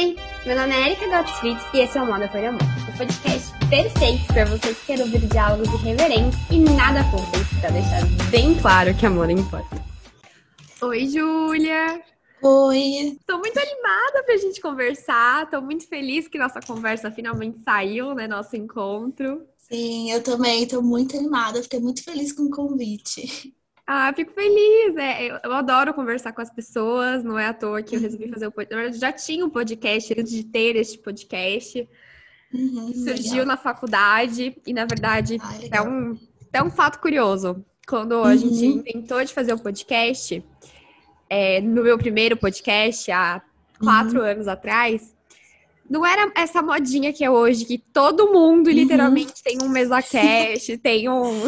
Oi, meu nome é Erika Gottfried e esse é o Moda por Amor, o podcast perfeito para você que quer ouvir diálogos irreverentes e nada fúteis, para deixar bem claro que amor importa. Oi, Júlia! Oi! Tô muito animada pra gente conversar, tô muito feliz que nossa conversa finalmente saiu, né, nosso encontro. Sim, eu também tô muito animada, fiquei muito feliz com o convite. Ah, fico feliz. É, eu, eu, adoro conversar com as pessoas, não é à toa que eu resolvi fazer o podcast. Já tinha um podcast antes de ter este podcast. Uhum, surgiu legal. na faculdade e, na verdade, ah, é, um, é um fato curioso. Quando a uhum. gente inventou de fazer o um podcast, é, no meu primeiro podcast, há quatro uhum. anos atrás, não era essa modinha que é hoje, que todo mundo uhum. literalmente tem um mesa cast, tem um.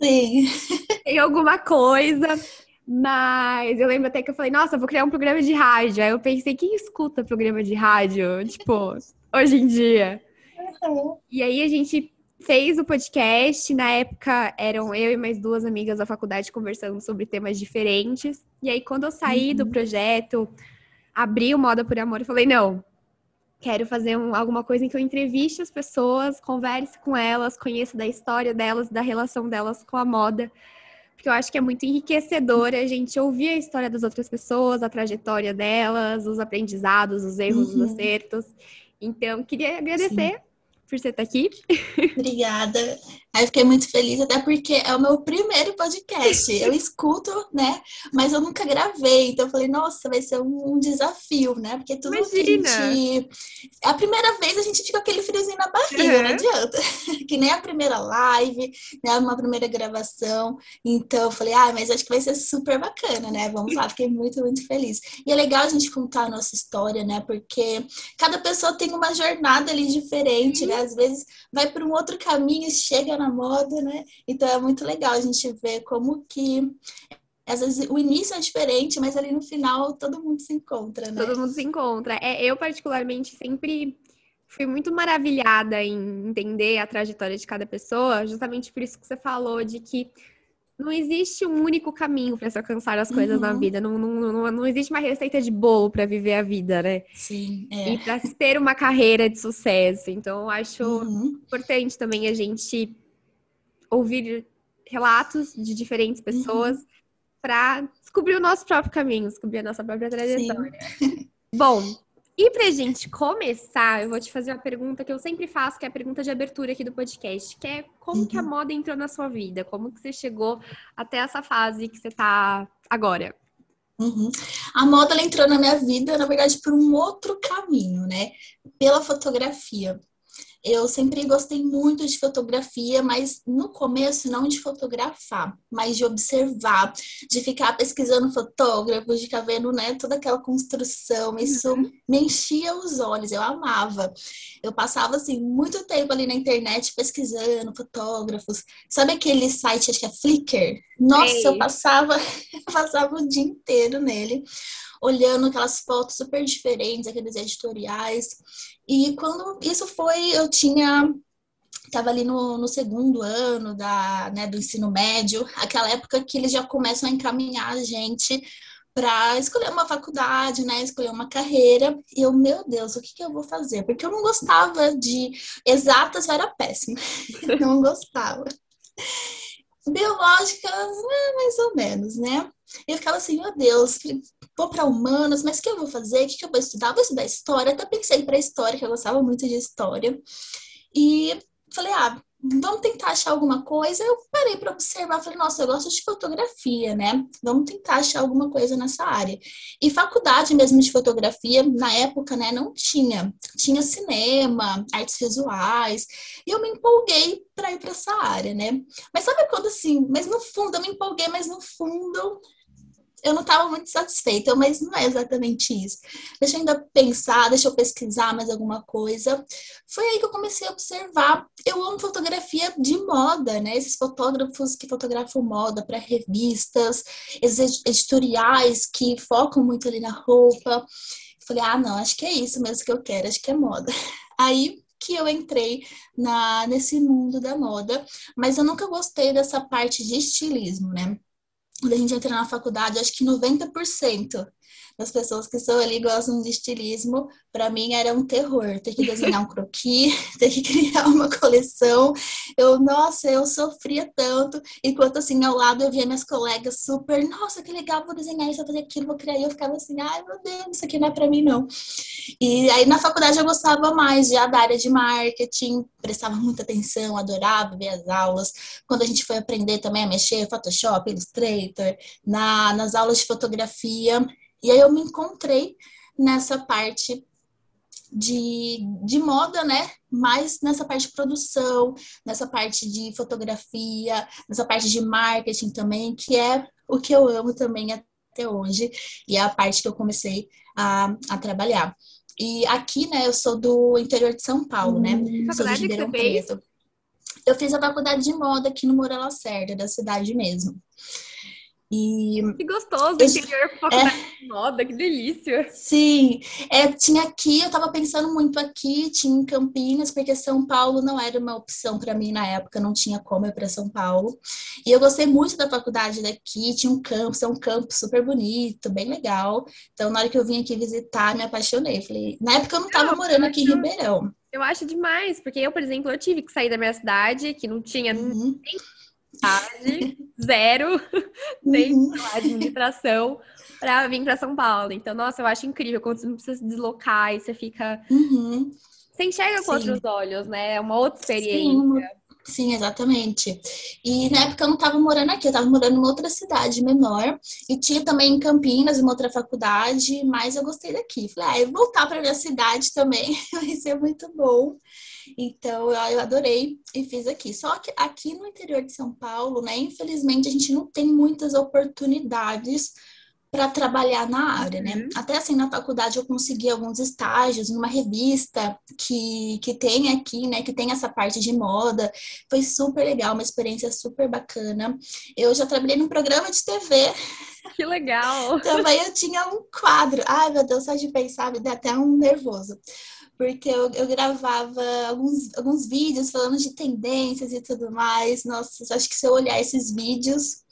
Sim. tem alguma coisa. Mas eu lembro até que eu falei, nossa, vou criar um programa de rádio. Aí eu pensei, quem escuta programa de rádio? Tipo, hoje em dia. Uhum. E aí a gente fez o podcast. Na época eram eu e mais duas amigas da faculdade conversando sobre temas diferentes. E aí, quando eu saí uhum. do projeto, abri o Moda por Amor, eu falei, não, quero fazer um, alguma coisa em que eu entreviste as pessoas, converse com elas, conheça da história delas, da relação delas com a moda. Porque eu acho que é muito enriquecedor a gente ouvir a história das outras pessoas, a trajetória delas, os aprendizados, os erros, uhum. os acertos. Então, queria agradecer Sim por você estar aqui. Obrigada. Aí fiquei muito feliz, até porque é o meu primeiro podcast. Eu escuto, né? Mas eu nunca gravei. Então eu falei, nossa, vai ser um, um desafio, né? Porque tudo Imagina. que a gente. A primeira vez a gente fica aquele friozinho na barriga, uhum. não adianta. que nem a primeira live, né? Uma primeira gravação. Então eu falei, ah, mas acho que vai ser super bacana, né? Vamos lá, fiquei muito, muito feliz. E é legal a gente contar a nossa história, né? Porque cada pessoa tem uma jornada ali diferente, uhum. Né? Às vezes vai para um outro caminho chega na moda, né? Então é muito legal a gente ver como que às vezes o início é diferente, mas ali no final todo mundo se encontra, né? Todo mundo se encontra. É, eu, particularmente, sempre fui muito maravilhada em entender a trajetória de cada pessoa, justamente por isso que você falou de que não existe um único caminho para se alcançar as coisas uhum. na vida. Não, não, não, não, existe uma receita de bolo para viver a vida, né? Sim. É. E para ter uma carreira de sucesso. Então, eu acho uhum. importante também a gente ouvir relatos de diferentes pessoas uhum. para descobrir o nosso próprio caminho, descobrir a nossa própria trajetória. Bom, e pra gente começar, eu vou te fazer uma pergunta que eu sempre faço, que é a pergunta de abertura aqui do podcast, que é como uhum. que a uhum. moda entrou na sua vida? Como que você chegou até essa fase que você tá agora? Uhum. A moda entrou na minha vida, na verdade, por um outro caminho, né? Pela fotografia. Eu sempre gostei muito de fotografia, mas no começo não de fotografar, mas de observar, de ficar pesquisando fotógrafos, de ficar vendo né, toda aquela construção. Isso uhum. me enchia os olhos, eu amava. Eu passava assim muito tempo ali na internet pesquisando fotógrafos. Sabe aquele site, acho que é Flickr? Nossa, Ei. eu passava, eu passava o dia inteiro nele olhando aquelas fotos super diferentes, aqueles editoriais. E quando isso foi, eu tinha estava ali no, no, segundo ano da, né, do ensino médio, aquela época que eles já começam a encaminhar a gente para escolher uma faculdade, né, escolher uma carreira. E eu, meu Deus, o que, que eu vou fazer? Porque eu não gostava de exatas, era péssima, não gostava. Biológicas, né, mais ou menos, né? E eu ficava assim, meu Deus, vou para humanas, mas o que eu vou fazer? O que eu vou estudar? Vou estudar história. Até pensei para história, que eu gostava muito de história. E falei, ah, vamos tentar achar alguma coisa. Eu parei para observar, falei, nossa, eu gosto de fotografia, né? Vamos tentar achar alguma coisa nessa área. E faculdade mesmo de fotografia, na época, né, não tinha. Tinha cinema, artes visuais. E eu me empolguei para ir para essa área, né? Mas sabe quando assim, mas no fundo, eu me empolguei, mas no fundo eu não estava muito satisfeita, mas não é exatamente isso. Deixa eu ainda pensar, deixa eu pesquisar mais alguma coisa. Foi aí que eu comecei a observar. Eu amo fotografia de moda, né? Esses fotógrafos que fotografam moda para revistas, esses editoriais que focam muito ali na roupa. Falei, ah, não, acho que é isso mesmo que eu quero, acho que é moda. Aí que eu entrei na, nesse mundo da moda, mas eu nunca gostei dessa parte de estilismo, né? Quando a gente entra na faculdade, acho que 90% das pessoas que estão ali gostam de estilismo, para mim era um terror ter que desenhar um croquis, ter que criar uma coleção. Eu, nossa, eu sofria tanto, enquanto assim ao lado eu via minhas colegas super, nossa, que legal, vou desenhar isso, vou fazer aquilo, vou criar. E eu ficava assim, ai meu Deus, isso aqui não é para mim não. E aí na faculdade eu gostava mais já da área de marketing, prestava muita atenção, adorava ver as aulas. Quando a gente foi aprender também a mexer Photoshop, Illustrator, na, nas aulas de fotografia, e aí eu me encontrei nessa parte de, de moda, né? Mais nessa parte de produção, nessa parte de fotografia, nessa parte de marketing também, que é o que eu amo também até hoje, e é a parte que eu comecei a, a trabalhar. E aqui, né, eu sou do interior de São Paulo, né? Hum, sou de Ribeirão Preto. Eu fiz a faculdade de moda aqui no Moura Lacerda, da cidade mesmo. E que gostoso, eu, interior é, de moda, que delícia. Sim, é, tinha aqui, eu tava pensando muito aqui, tinha em Campinas, porque São Paulo não era uma opção para mim na época, não tinha como ir para São Paulo. E eu gostei muito da faculdade daqui, tinha um campus, é um campus super bonito, bem legal. Então, na hora que eu vim aqui visitar, me apaixonei. Falei, na época eu não tava não, morando aqui em Ribeirão. Eu acho demais, porque eu, por exemplo, eu tive que sair da minha cidade, que não tinha uhum. nem tarde, zero, nem uhum. administração, para vir para São Paulo. Então, nossa, eu acho incrível quando você não precisa se deslocar e você fica. Uhum. Você enxerga com Sim. outros olhos, né? É uma outra experiência. Sim. Sim, exatamente. E na época eu não estava morando aqui, eu estava morando em outra cidade menor. E tinha também em Campinas, uma outra faculdade, mas eu gostei daqui. Falei, ah, voltar para minha cidade também vai ser muito bom. Então, eu adorei e fiz aqui. Só que aqui no interior de São Paulo, né, infelizmente, a gente não tem muitas oportunidades para trabalhar na área, né? Uhum. Até assim, na faculdade eu consegui alguns estágios numa revista que, que tem aqui, né? Que tem essa parte de moda. Foi super legal, uma experiência super bacana. Eu já trabalhei num programa de TV. Que legal! Também eu tinha um quadro. Ai, meu Deus, só de pensar me dá até um nervoso porque eu, eu gravava alguns, alguns vídeos falando de tendências e tudo mais. Nossa, acho que se eu olhar esses vídeos,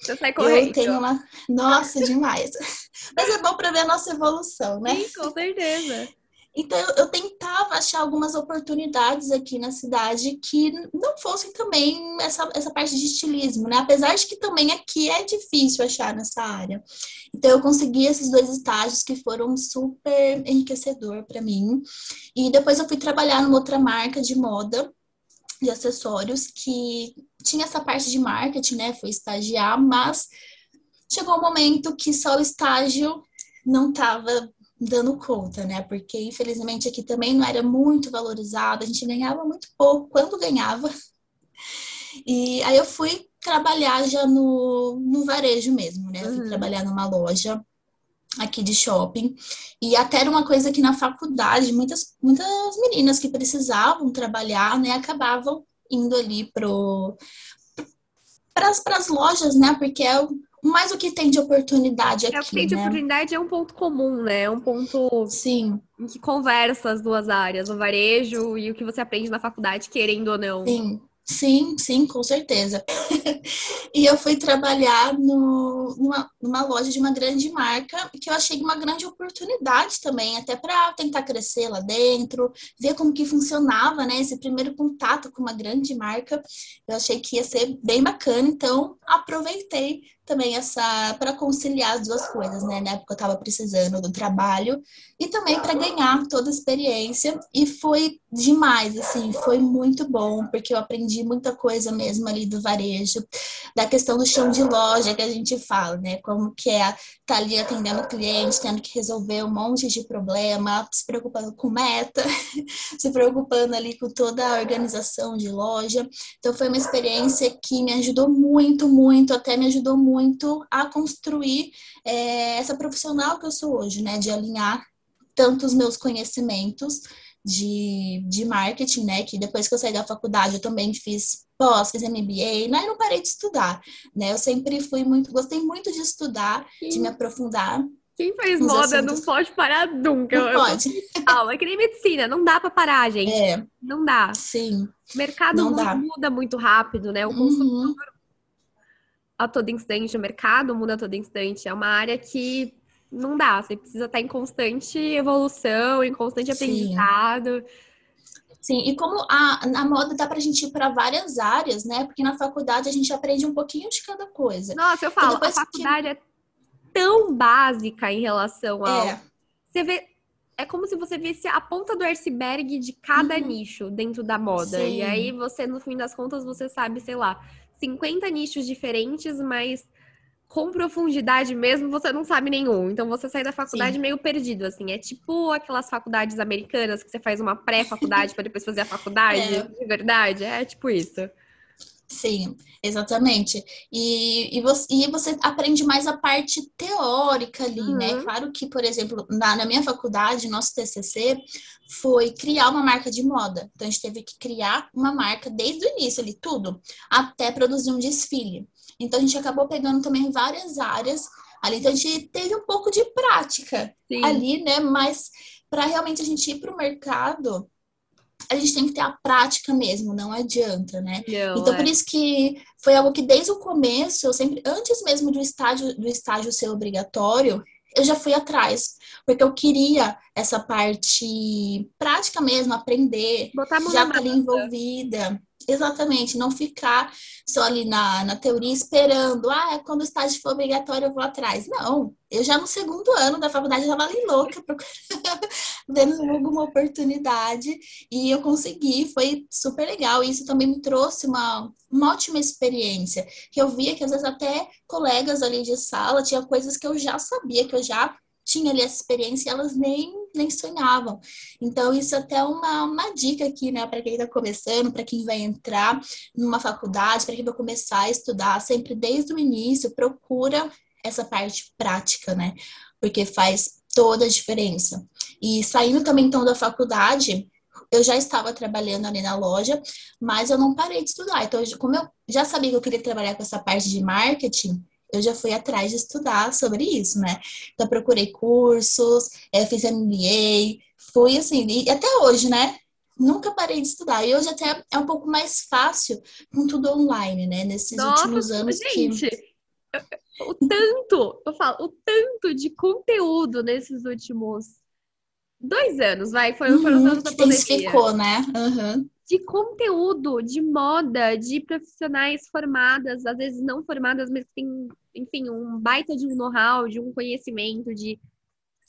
eu tenho uma. Nossa, demais. Mas é bom para ver a nossa evolução, né? Sim, com certeza. Então, eu, eu, tentava achar algumas oportunidades aqui na cidade que não fossem também essa, essa parte de estilismo, né? Apesar de que também aqui é difícil achar nessa área. Então, eu consegui esses dois estágios que foram super enriquecedor para mim. E depois eu fui trabalhar numa outra marca de moda, de acessórios, que tinha essa parte de marketing, né? Fui estagiar, mas chegou um momento que só o estágio não estava dando conta, né? Porque infelizmente aqui também não era muito valorizado, a gente ganhava muito pouco quando ganhava. E aí eu fui trabalhar já no, no varejo mesmo, né? Eu fui uhum. trabalhar numa loja aqui de shopping. E até era uma coisa que na faculdade, muitas, muitas meninas que precisavam trabalhar, né, acabavam indo ali pro para as lojas, né? Porque é mais o que tem de oportunidade aqui. É o que tem de né? oportunidade é um ponto comum, né? É um ponto Sim. que conversa as duas áreas, o varejo e o que você aprende na faculdade, querendo ou não. Sim. Sim, sim, com certeza. e eu fui trabalhar no, numa, numa, loja de uma grande marca, que eu achei uma grande oportunidade também, até para tentar crescer lá dentro, ver como que funcionava, né? Esse primeiro contato com uma grande marca, eu achei que ia ser bem bacana, então aproveitei também essa para conciliar as duas coisas, né? Na época eu estava precisando do trabalho e também para ganhar toda a experiência e foi demais, assim, foi muito bom porque eu aprendi muita coisa mesmo ali do varejo, da questão do chão de loja que a gente fala, né? Como que é estar tá ali atendendo o cliente, tendo que resolver um monte de problema, se preocupando com meta, se preocupando ali com toda a organização de loja. Então foi uma experiência que me ajudou muito, muito, até me ajudou muito muito a construir é, essa profissional que eu sou hoje, né? De alinhar tanto os meus conhecimentos de, de marketing, né? Que depois que eu saí da faculdade eu também fiz pós, fiz MBA, né? não parei de estudar, né? Eu sempre fui muito, gostei muito de estudar, Sim. de me aprofundar. Quem faz moda assuntos. não pode parar nunca. Não eu, pode. Aula, é que nem medicina, não dá para parar, gente. É. Não dá. Sim. O mercado muda, muda, muito rápido, né? O uhum. consumidor uhum a todo instante, o mercado muda a todo instante. É uma área que não dá. Você precisa estar em constante evolução, em constante aprendizado. Sim, e como a, a moda dá pra gente ir para várias áreas, né? Porque na faculdade a gente aprende um pouquinho de cada coisa. Nossa, eu falo, a faculdade que... é tão básica em relação ao. É. Você vê. É como se você visse a ponta do iceberg de cada uhum. nicho dentro da moda. Sim. E aí você, no fim das contas, você sabe, sei lá, 50 nichos diferentes, mas com profundidade mesmo, você não sabe nenhum. Então você sai da faculdade Sim. meio perdido, assim. É tipo aquelas faculdades americanas que você faz uma pré-faculdade para depois fazer a faculdade. É. De verdade, é tipo isso. Sim, exatamente. E, e, você, e você aprende mais a parte teórica ali, né? uhum. né? Claro que, por exemplo, na, na minha faculdade, nosso TCC foi criar uma marca de moda. Então, a gente teve que criar uma marca desde o início ali, tudo, até produzir um desfile. Então, a gente acabou pegando também várias áreas ali. Então, a gente teve um pouco de prática Sim. ali, né? Mas para realmente a gente ir para o mercado, a gente tem que ter a prática mesmo, não adianta, né? Não, então, é. por isso que foi algo que desde o começo, eu sempre, antes mesmo do estágio, do estágio ser obrigatório, eu já fui atrás, porque eu queria essa parte prática mesmo, aprender, já estar ali envolvida. Exatamente, não ficar só ali na, na teoria esperando, ah, quando o estágio for obrigatório eu vou atrás. Não, eu já no segundo ano da faculdade já ali louca procurando, vendo alguma oportunidade e eu consegui, foi super legal. E isso também me trouxe uma, uma ótima experiência, que eu via que às vezes até colegas ali de sala tinha coisas que eu já sabia, que eu já tinha ali essa experiência e elas nem, nem sonhavam. Então, isso é até uma, uma dica aqui, né, para quem está começando, para quem vai entrar numa faculdade, para quem vai começar a estudar, sempre desde o início, procura essa parte prática, né, porque faz toda a diferença. E saindo também então da faculdade, eu já estava trabalhando ali na loja, mas eu não parei de estudar. Então, como eu já sabia que eu queria trabalhar com essa parte de marketing, eu já fui atrás de estudar sobre isso, né? Então, procurei cursos, é, fiz MBA, fui assim, e até hoje, né? Nunca parei de estudar. E hoje até é um pouco mais fácil com tudo online, né? Nesses Nossa, últimos anos gente, que... O tanto, eu falo, o tanto de conteúdo nesses últimos dois anos, vai, foi, foram uhum, anos da pandemia. né? Uhum de conteúdo, de moda, de profissionais formadas, às vezes não formadas, mas que têm, enfim, um baita de um know-how, de um conhecimento, de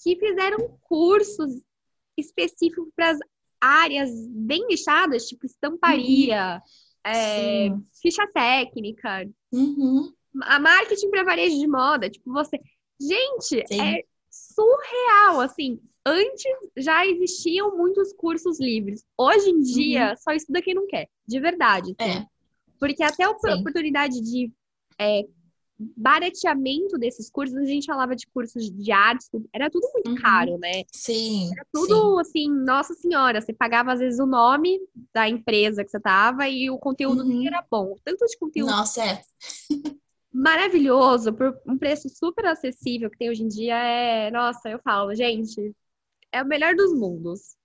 que fizeram cursos específicos para as áreas bem nichadas, tipo estamparia, uhum. é, ficha técnica, uhum. a marketing para varejo de moda, tipo você, gente, Sim. é surreal, assim antes já existiam muitos cursos livres. Hoje em dia, uhum. só estuda quem não quer, de verdade. É. Porque até a Sim. oportunidade de é, barateamento desses cursos, a gente falava de cursos de artes, era tudo muito uhum. caro, né? Sim. Era tudo sim. assim, nossa senhora, você pagava às vezes o nome da empresa que você tava e o conteúdo uhum. nem era bom. Tanto de conteúdo. Nossa, é. maravilhoso, por um preço super acessível que tem hoje em dia, é. Nossa, eu falo, gente, é o melhor dos mundos.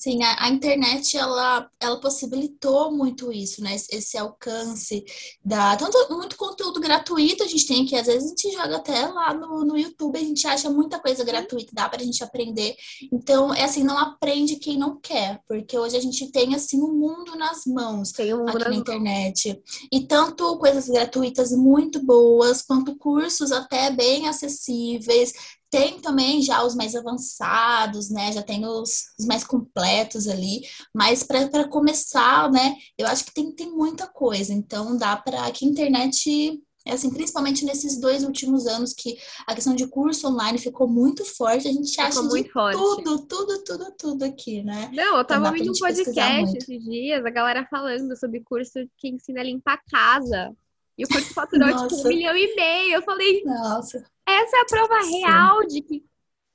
Sim, a, a, internet ela, ela possibilitou muito isso, né? Esse, esse, alcance da tanto muito conteúdo gratuito a gente tem que às vezes a gente joga até lá no, no YouTube, a gente acha muita coisa gratuita, dá pra gente aprender. Então, é assim, não aprende quem não quer, porque hoje a gente tem assim o um mundo nas mãos tem um aqui na internet. E tanto coisas gratuitas muito boas, quanto cursos até bem acessíveis, tem também já os mais avançados, né? Já tem os, os mais completos ali, mas para começar, né? Eu acho que tem, tem muita coisa. Então dá para que a internet é assim, principalmente nesses dois últimos anos que a questão de curso online ficou muito forte, a gente acha de forte. tudo, tudo, tudo, tudo aqui, né? Não, eu tava então, ouvindo um podcast esses dias, a galera falando sobre curso que ensina a limpar a casa. E o curso faturou tipo um milhão e meio. Eu falei, Nossa. Essa é a prova Sim. real de que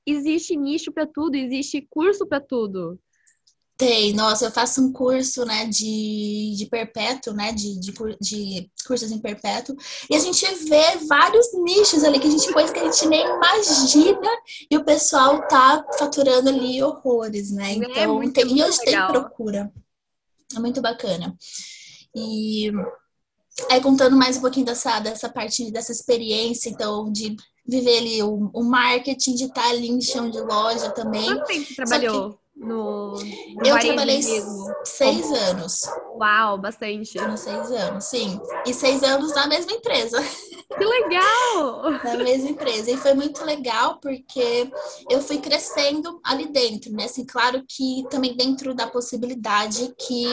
existe nicho para tudo, existe curso para tudo. Tem, nossa, eu faço um curso, né, de, de perpétuo, né, de, de, de cursos em perpétuo, e a gente vê vários nichos ali, que a gente, coisa que a gente nem imagina, e o pessoal tá faturando ali horrores, né, é então, é tem, e hoje legal. tem procura, é muito bacana. E Aí contando mais um pouquinho dessa, dessa parte, dessa experiência, então, de viver ali o, o marketing, de estar ali em chão de loja também. Quanto tempo você trabalhou no, no Eu trabalhei mesmo? seis Como? anos. Uau, bastante. Foram seis anos, sim. E seis anos na mesma empresa. Que legal! na mesma empresa. E foi muito legal porque eu fui crescendo ali dentro, né? Assim, claro que também dentro da possibilidade que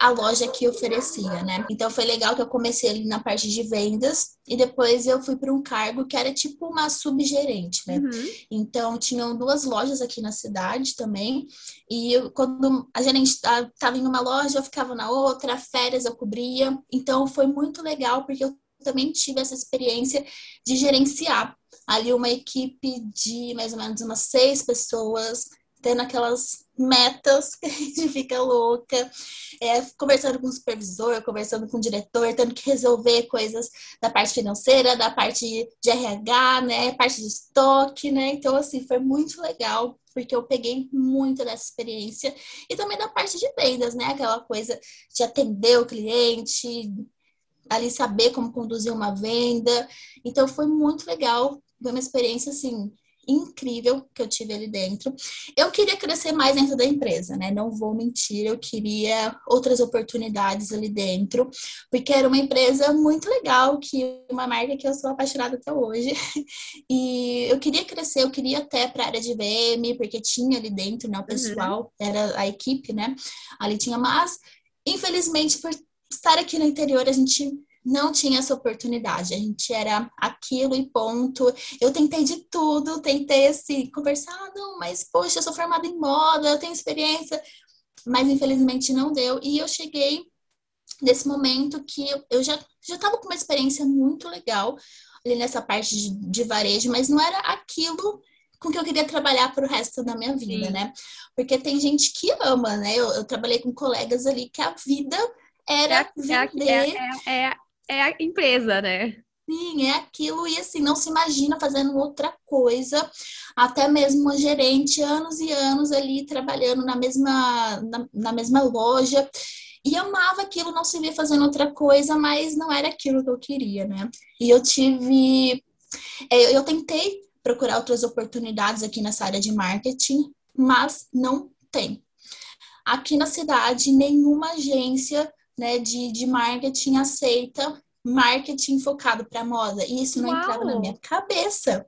a loja que oferecia, né? Então foi legal que eu comecei ali na parte de vendas e depois eu fui para um cargo que era tipo uma subgerente, né? Uhum. Então tinham duas lojas aqui na cidade também e eu, quando a gerente estava em uma loja eu ficava na outra, férias eu cobria. Então foi muito legal porque eu também tive essa experiência de gerenciar ali uma equipe de mais ou menos umas seis pessoas, tendo aquelas metas que a gente fica louca, é, conversando com o supervisor, conversando com o diretor, tendo que resolver coisas da parte financeira, da parte de RH, né, parte de estoque, né, então assim, foi muito legal, porque eu peguei muito dessa experiência, e também da parte de vendas, né, aquela coisa de atender o cliente, ali saber como conduzir uma venda. Então foi muito legal, foi uma experiência assim incrível que eu tive ali dentro. Eu queria crescer mais dentro da empresa, né? Não vou mentir, eu queria outras oportunidades ali dentro, porque era uma empresa muito legal, que uma marca que eu sou apaixonada até hoje. E eu queria crescer, eu queria até para a área de VM, porque tinha ali dentro, né, o uhum. pessoal, uhum. era a equipe, né? Ali tinha, mas infelizmente por estar aqui no interior, a gente não tinha essa oportunidade. A gente era aquilo e ponto. Eu tentei de tudo, tentei assim, conversar, ah, não, mas poxa, eu sou formada em moda, eu tenho experiência, mas infelizmente não deu. E eu cheguei nesse momento que eu, eu já já estava com uma experiência muito legal ali nessa parte de, de varejo, mas não era aquilo com que eu queria trabalhar para o resto da minha vida, Sim. né? Porque tem gente que ama, né? Eu, eu, trabalhei com colegas ali que a vida era é, vender. É, é, é, é a empresa, né? Sim, é aquilo, e assim, não se imagina fazendo outra coisa, até mesmo uma gerente, anos e anos ali trabalhando na mesma, na, na mesma loja, e amava aquilo, não se via fazendo outra coisa, mas não era aquilo que eu queria, né? E eu tive, é, eu tentei procurar outras oportunidades aqui nessa área de marketing, mas não tem. Aqui na cidade, nenhuma agência né, de, de marketing aceita marketing focado para moda. E isso não Uau. entrava na minha cabeça.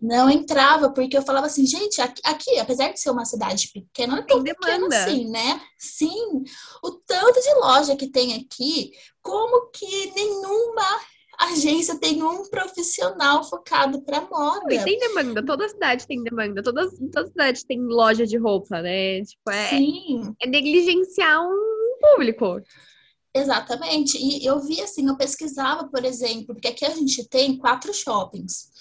Não entrava, porque eu falava assim, gente, aqui, aqui apesar de ser uma cidade pequena, não é tão pequena assim, né? Sim, o tanto de loja que tem aqui, como que nenhuma agência tem um profissional focado para moda. E tem demanda, toda cidade tem demanda, toda, toda cidade tem loja de roupa, né? Tipo, é, Sim. é negligenciar um público. Exatamente. E eu vi assim, eu pesquisava, por exemplo, porque aqui a gente tem quatro shoppings.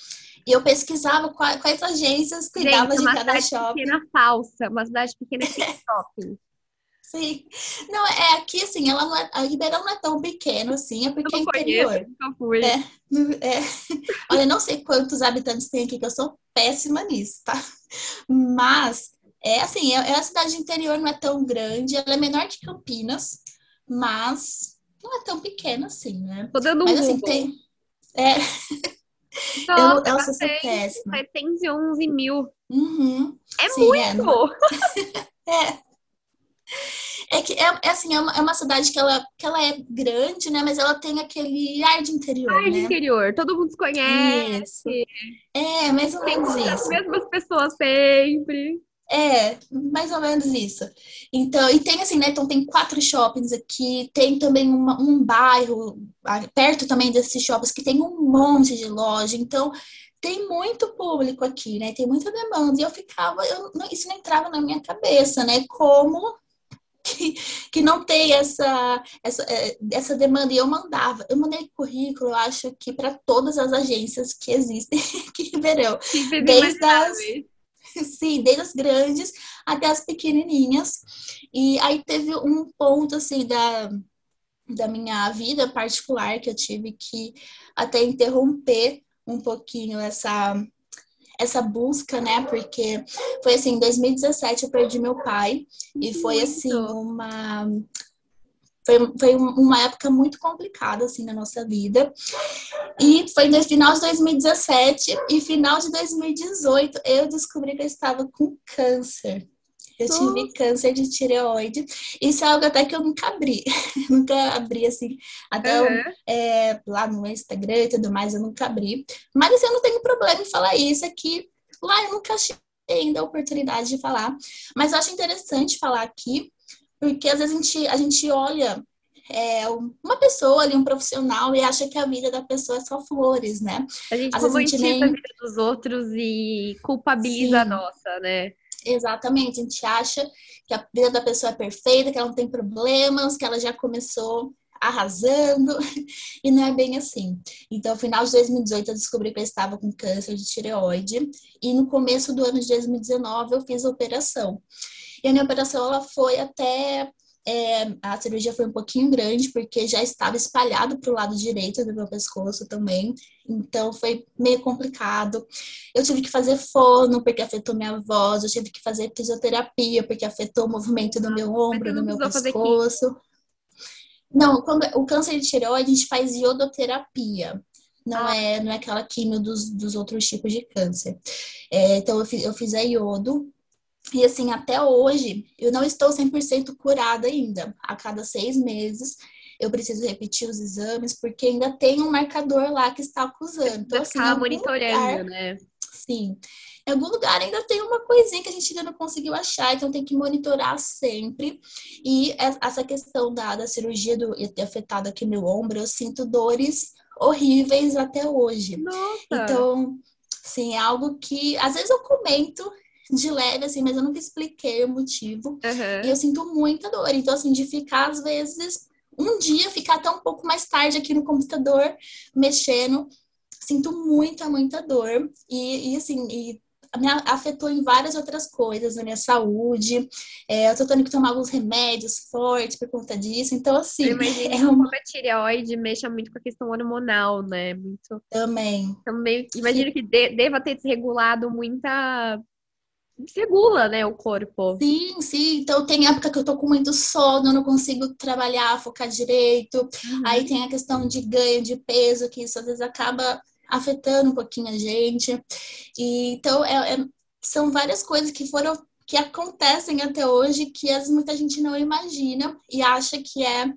E eu pesquisava quais, quais agências cuidavam de cada shopping. Pequena falsa, uma cidade pequena sem shopping. Sim. Não, é aqui assim, ela não é, a Ribeirão não é tão pequeno assim, é porque é interior. Conheço, nunca fui. É, é. Olha, não sei quantos habitantes tem aqui, que eu sou péssima nisso, tá? Mas é assim, é, é a cidade interior, não é tão grande, ela é menor que Campinas, mas não é tão pequena assim, né? Tô dando mas um assim, tem. É. Nossa, eu, eu sou péssima. 711 mil. Uhum. É Sim, é, muito! É, é. É que é, é assim, é uma, é uma, cidade que ela, que ela é grande, né? Mas ela tem aquele ar de interior. Ar de né? interior, todo mundo se conhece. Isso. É, mais ou menos isso. As mesmas pessoas sempre. É, mais ou menos isso. Então, e tem assim, né? Então tem quatro shoppings aqui, tem também uma, um bairro perto também desses shoppings que tem um monte de loja. Então, tem muito público aqui, né? Tem muita demanda. E eu ficava, eu, isso não entrava na minha cabeça, né? Como que, que não tem essa, essa, é, essa demanda. E eu mandava, eu mandei currículo, eu acho que para todas as agências que existem aqui em Ribeirão. Desde as, sim, desde as grandes até as pequenininhas. E aí teve um ponto, assim, da, da minha vida particular que eu tive que até interromper um pouquinho essa essa busca, né? Porque foi assim, em 2017 eu perdi meu pai e foi assim uma foi, foi uma época muito complicada, assim, na nossa vida. E foi no final de 2017 e final de 2018 eu descobri que eu estava com câncer. Eu tive câncer de tireoide. Isso é algo até que eu nunca abri. nunca abri, assim, até uhum. eu, é, lá no Instagram e tudo mais, eu nunca abri. Mas assim, eu não tenho problema em falar isso aqui. Lá eu nunca achei ainda a oportunidade de falar. Mas eu acho interessante falar aqui, porque às vezes a gente, a gente olha é, uma pessoa ali, um profissional, e acha que a vida da pessoa é só flores, né? A gente às a, gente nem... a vida dos outros e culpabiliza Sim. a nossa, né? Exatamente, a gente acha que a vida da pessoa é perfeita, que ela não tem problemas, que ela já começou arrasando, e não é bem assim. Então, no final de 2018, eu descobri que eu estava com câncer de tireoide, e no começo do ano de 2019, eu fiz a operação. E a minha operação, ela foi até é, a cirurgia foi um pouquinho grande, porque já estava espalhado para o lado direito do meu pescoço também. Então foi meio complicado. Eu tive que fazer fono, porque afetou minha voz. Eu tive que fazer fisioterapia, porque afetou o movimento do meu ombro, do meu pescoço. Não, quando o câncer de tireoide, a gente faz iodoterapia. Não, ah. é, não é aquela químio dos, dos outros tipos de câncer. É, então, eu fiz, eu fiz a iodo, e assim, até hoje, eu não estou 100% curada ainda. A cada seis meses, eu preciso repetir os exames, porque ainda tem um marcador lá que está acusando. Então, assim, tá monitorando, lugar, né? Sim. Em algum lugar ainda tem uma coisinha que a gente ainda não conseguiu achar, então tem que monitorar sempre. E essa questão da, da cirurgia do, ter afetado aqui meu ombro, eu sinto dores horríveis até hoje. Nossa. Então, sim, é algo que às vezes eu comento de leve, assim, mas eu nunca expliquei o motivo. Uhum. E eu sinto muita dor. Então, assim, de ficar, às vezes, um dia, ficar até um pouco mais tarde aqui no computador, mexendo, sinto muita, muita dor. E, e assim, e me afetou em várias outras coisas, na minha saúde. É, eu tô tendo que tomar alguns remédios fortes por conta disso. Então, assim. Eu imagino é uma... a tireoide mexa muito com a questão hormonal, né? Muito. Também. Também. Imagino que de, deva ter desregulado muita desregula, né, o corpo. Sim, sim. Então tem época que eu tô com muito sono, não consigo trabalhar, focar direito. Uhum. Aí tem a questão de ganho de peso, que isso às vezes acaba afetando um pouquinho a gente. E, então é, é, são várias coisas que foram que acontecem até hoje que às vezes muita gente não imagina e acha que é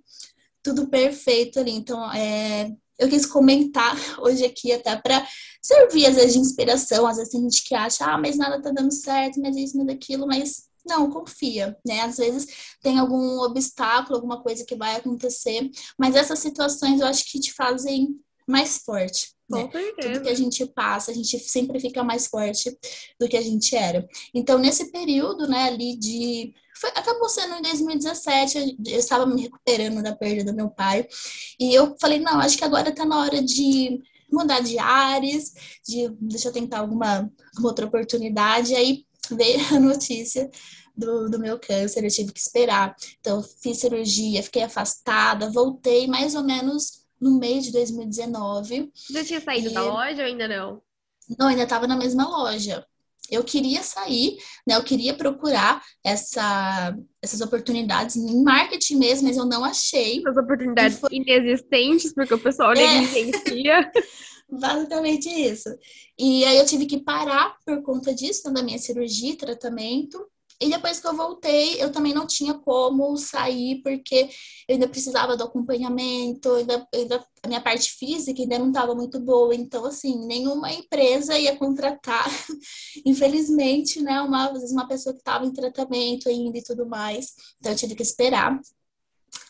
tudo perfeito ali. Então, é, eu quis comentar hoje aqui até para servir às vezes de inspiração. Às vezes tem gente que acha, ah, mas nada tá dando certo, mas isso, mas aquilo, mas não, confia, né? Às vezes tem algum obstáculo, alguma coisa que vai acontecer, mas essas situações eu acho que te fazem mais forte. Né? Tudo que a gente passa, a gente sempre fica mais forte do que a gente era. Então, nesse período, né, ali de. Foi, acabou sendo em 2017, eu estava me recuperando da perda do meu pai. E eu falei, não, acho que agora está na hora de mudar de ares, de deixa eu tentar alguma, alguma outra oportunidade. Aí veio a notícia do, do meu câncer, eu tive que esperar. Então, fiz cirurgia, fiquei afastada, voltei mais ou menos no mês de 2019. Já tinha saído e... da loja ou ainda não? Não, ainda estava na mesma loja. Eu queria sair, né? Eu queria procurar essa, essas oportunidades em marketing mesmo, mas eu não achei. As oportunidades foi... inexistentes, porque o pessoal é. negligencia. Basicamente isso. E aí eu tive que parar por conta disso, da minha cirurgia, tratamento. E depois que eu voltei, eu também não tinha como sair, porque eu ainda precisava do acompanhamento, ainda, ainda, a minha parte física ainda não estava muito boa. Então, assim, nenhuma empresa ia contratar, infelizmente, né? Uma, às vezes uma pessoa que estava em tratamento ainda e tudo mais. Então, eu tive que esperar.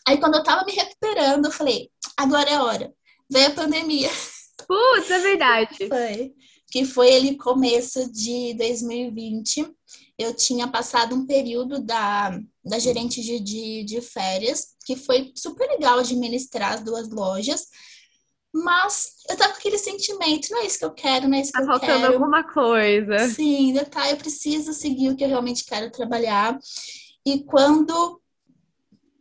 Aí, quando eu estava me recuperando, eu falei, agora é hora. Veio a pandemia. Putz, é verdade. Foi. Que foi ali começo de 2020 eu tinha passado um período da, da gerente de, de, de férias, que foi super legal administrar as duas lojas, mas eu tava com aquele sentimento, não é isso que eu quero, não é isso que tá eu quero. Tá faltando alguma coisa. Sim, ainda tá, eu preciso seguir o que eu realmente quero trabalhar. E quando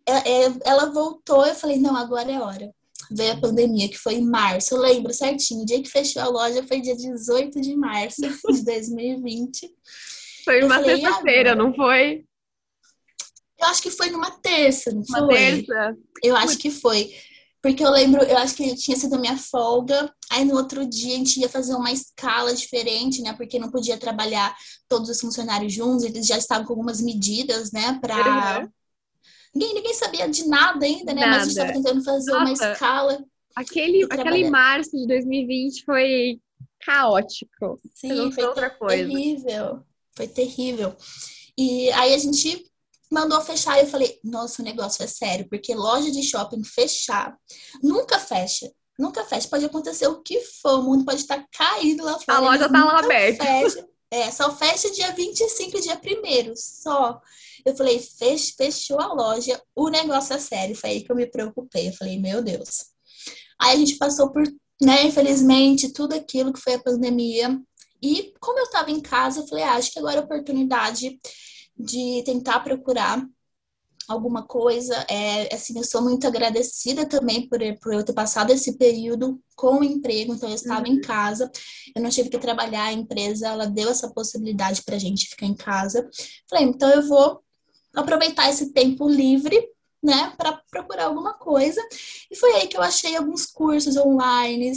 é, é, ela voltou, eu falei, não, agora é hora. Veio a pandemia, que foi em março, eu lembro certinho, o dia que fechou a loja foi dia 18 de março de 2020. Foi uma sexta-feira, não foi? Eu acho que foi numa terça, não Uma foi? terça? Eu acho que foi. Porque eu lembro, eu acho que tinha sido minha folga. Aí no outro dia a gente ia fazer uma escala diferente, né? Porque não podia trabalhar todos os funcionários juntos, eles já estavam com algumas medidas, né? Pra. Uhum. Ninguém, ninguém sabia de nada ainda, né? Mas a Nada. gente estava tentando fazer uma Nossa. escala. Aquele, aquele março de 2020 foi caótico. Sim, foi outra coisa. terrível. Foi terrível. E aí a gente mandou fechar e eu falei, nossa, o negócio é sério, porque loja de shopping fechar nunca fecha. Nunca fecha. Pode acontecer o que for, o mundo pode estar caído lá fora. loja mas tá lá aberta. Fecha. É, só fecha dia 25 e dia 1 só. Eu falei, fech- fechou a loja, o negócio é sério. Foi aí que eu me preocupei. Eu falei, meu Deus. Aí a gente passou por, né, infelizmente, tudo aquilo que foi a pandemia. E como eu estava em casa, eu falei, ah, acho que agora é a oportunidade de tentar procurar alguma coisa. É, assim, eu sou muito agradecida também por, por eu ter passado esse período com o emprego, então eu estava em casa, eu não tive que trabalhar, a empresa, ela deu essa possibilidade para a gente ficar em casa. Falei, então eu vou aproveitar esse tempo livre, né, para procurar alguma coisa. E foi aí que eu achei alguns cursos online,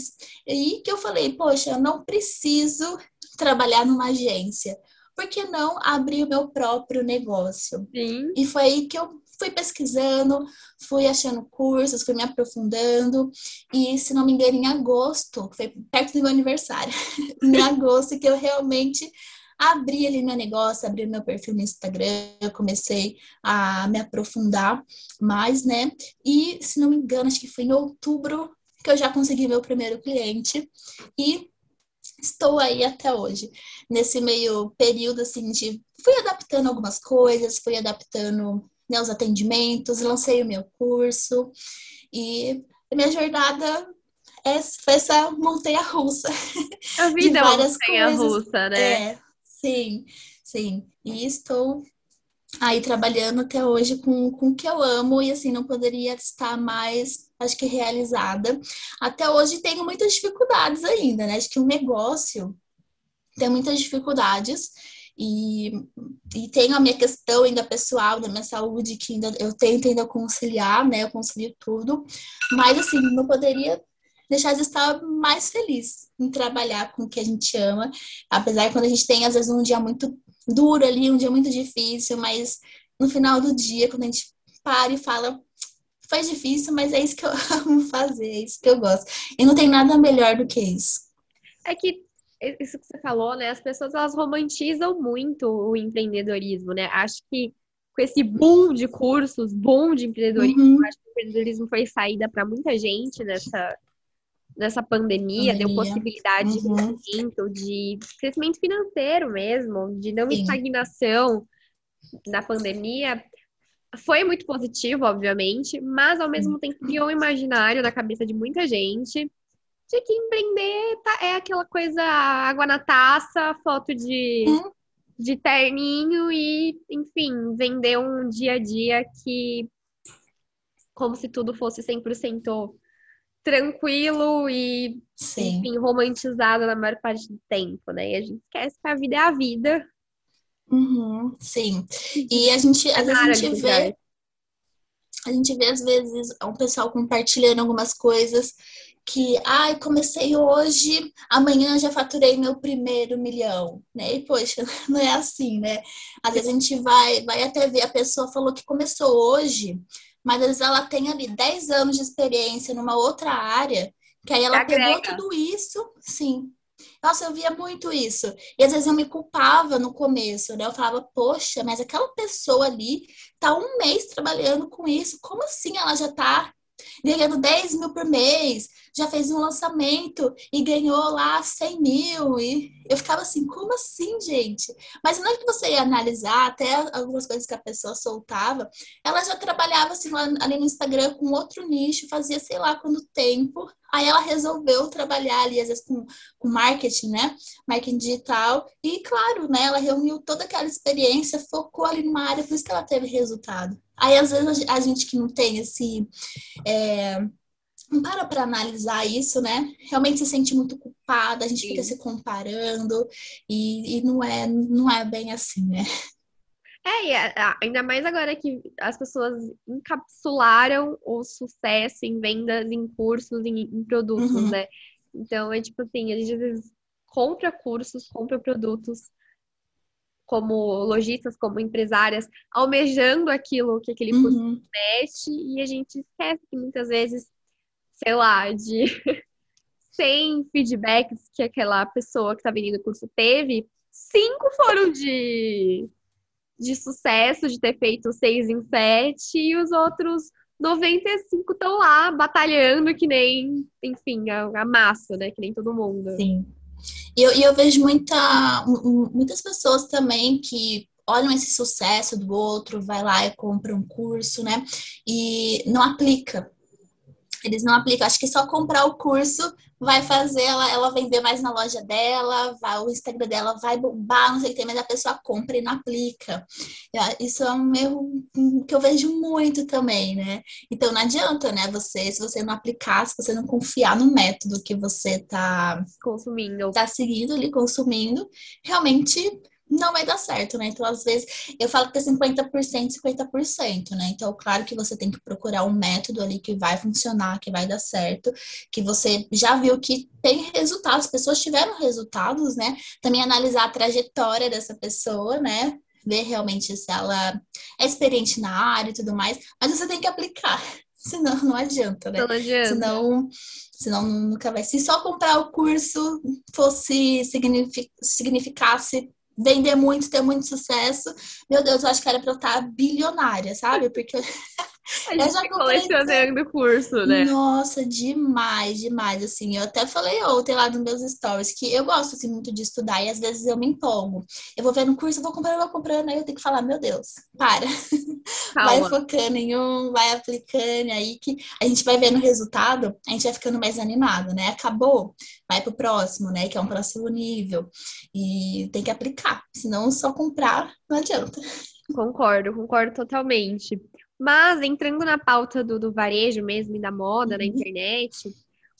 e que eu falei, poxa, eu não preciso trabalhar numa agência. Por que não abrir o meu próprio negócio? Sim. E foi aí que eu fui pesquisando, fui achando cursos, fui me aprofundando. E, se não me engano, em agosto, foi perto do meu aniversário, em agosto, que eu realmente abri ali meu negócio, abri meu perfil no Instagram, eu comecei a me aprofundar mais, né? E, se não me engano, acho que foi em outubro que eu já consegui meu primeiro cliente. E estou aí até hoje. Nesse meio período, assim, de fui adaptando algumas coisas, fui adaptando né, os atendimentos, lancei o meu curso e a minha jornada é, foi essa montanha russa. A vida é uma montanha coisas. russa, né? É, sim, sim. E estou aí trabalhando até hoje com, com o que eu amo e assim, não poderia estar mais, acho que realizada. Até hoje tenho muitas dificuldades ainda, né? Acho que o negócio tem muitas dificuldades e, e tenho a minha questão ainda pessoal da minha saúde que ainda eu tento ainda conciliar, né? Eu concilio tudo, mas assim, não poderia deixar de estar mais feliz em trabalhar com o que a gente ama, apesar de quando a gente tem às vezes um dia muito duro ali, um dia muito difícil, mas no final do dia, quando a gente para e fala, foi difícil, mas é isso que eu amo fazer, é isso que eu gosto. E não tem nada melhor do que isso. É que isso que você falou, né? As pessoas elas romantizam muito o empreendedorismo, né? Acho que com esse boom de cursos, boom de empreendedorismo, Uhum. acho que o empreendedorismo foi saída para muita gente nessa, nessa pandemia, deu Pandemia. possibilidade de Uhum. crescimento, de crescimento financeiro mesmo, de não Sim. estagnação na pandemia. Foi muito positivo, obviamente, mas ao mesmo tempo criou um imaginário na cabeça de muita gente de que empreender tá- é aquela coisa água na taça, foto de, Hum. de terninho e, enfim, vender um dia a dia que como se tudo fosse 100% tranquilo e, Sim. enfim, romantizado na maior parte do tempo, né? E a gente esquece que a vida é a vida. Uhum, sim. E a gente, às vezes a gente vê, a gente vê às vezes um pessoal compartilhando algumas coisas que, ai, comecei hoje, amanhã já faturei meu primeiro milhão, né? E poxa, não é assim, né? Às vezes a gente vai, vai até ver a pessoa falou que começou hoje, mas às vezes ela tem ali 10 anos de experiência numa outra área, que aí ela Que pegou agrega. tudo isso, sim. Nossa, eu via muito isso. E às vezes eu me culpava no começo, né? Eu falava, poxa, mas aquela pessoa ali tá um mês trabalhando com isso. Como assim ela já tá ganhando 10 mil por mês? Já fez um lançamento e ganhou lá 100 mil. E eu ficava assim, como assim, gente? Mas não é que você ia analisar até algumas coisas que a pessoa soltava. Ela já trabalhava assim ali no Instagram com outro nicho, fazia sei lá quanto tempo. Aí ela resolveu trabalhar ali, às vezes, com, com marketing, né? Marketing digital. E, claro, né? Ela reuniu toda aquela experiência, focou ali numa área, por isso que ela teve resultado. Aí, às vezes, a gente que não tem esse. é, não para para analisar isso, né? Realmente se sente muito culpada, a gente fica Sim. se comparando e, e não, é, não é bem assim, né? É, ainda mais agora que as pessoas encapsularam o sucesso em vendas, em cursos, em, em produtos, uhum. né? Então, é tipo assim, a gente às vezes compra cursos, compra produtos como lojistas, como empresárias, almejando aquilo que aquele curso uhum. mexe, e a gente esquece que muitas vezes, sei lá, de 100 feedbacks que aquela pessoa que está vendendo o curso teve, cinco foram de, de sucesso, de ter feito seis em sete, e os outros 95 estão lá batalhando que nem, enfim, a, a massa, né? Que nem todo mundo. Sim. E eu, e eu vejo muita, muitas pessoas também que olham esse sucesso do outro, vai lá e compra um curso, né? E não aplica. Eles não aplicam. Acho que só comprar o curso vai fazer ela, ela vender mais na loja dela, vai, o Instagram dela vai bombar, não sei o que mas a pessoa compra e não aplica. Isso é um erro que eu vejo muito também, né? Então não adianta, né? Você, se você não aplicar, se você não confiar no método que você tá consumindo, tá seguindo ali, consumindo, realmente não vai dar certo, né? Então, às vezes, eu falo que é 50%, 50%, né? Então, claro que você tem que procurar um método ali que vai funcionar, que vai dar certo, que você já viu que tem resultados, as pessoas tiveram resultados, né? Também analisar a trajetória dessa pessoa, né? Ver realmente se ela é experiente na área e tudo mais, mas você tem que aplicar, senão não adianta, né? Não adianta. Senão, senão nunca vai. Se só comprar o curso fosse significasse vender muito, ter muito sucesso. Meu Deus, eu acho que era pra eu estar bilionária, sabe? Porque A gente eu já colecionando curso, né? Nossa, demais, demais. Assim, eu até falei ontem lá nos meus stories que eu gosto assim, muito de estudar e às vezes eu me empolgo. Eu vou vendo curso, vou comprando, vou comprando, aí eu tenho que falar, meu Deus, para. Calma. Vai focando em um, vai aplicando, aí que a gente vai vendo o resultado, a gente vai ficando mais animado, né? Acabou, vai pro próximo, né? Que é um próximo nível. E tem que aplicar, senão só comprar não adianta. Concordo, concordo totalmente. Mas entrando na pauta do, do varejo mesmo e da moda uhum. na internet,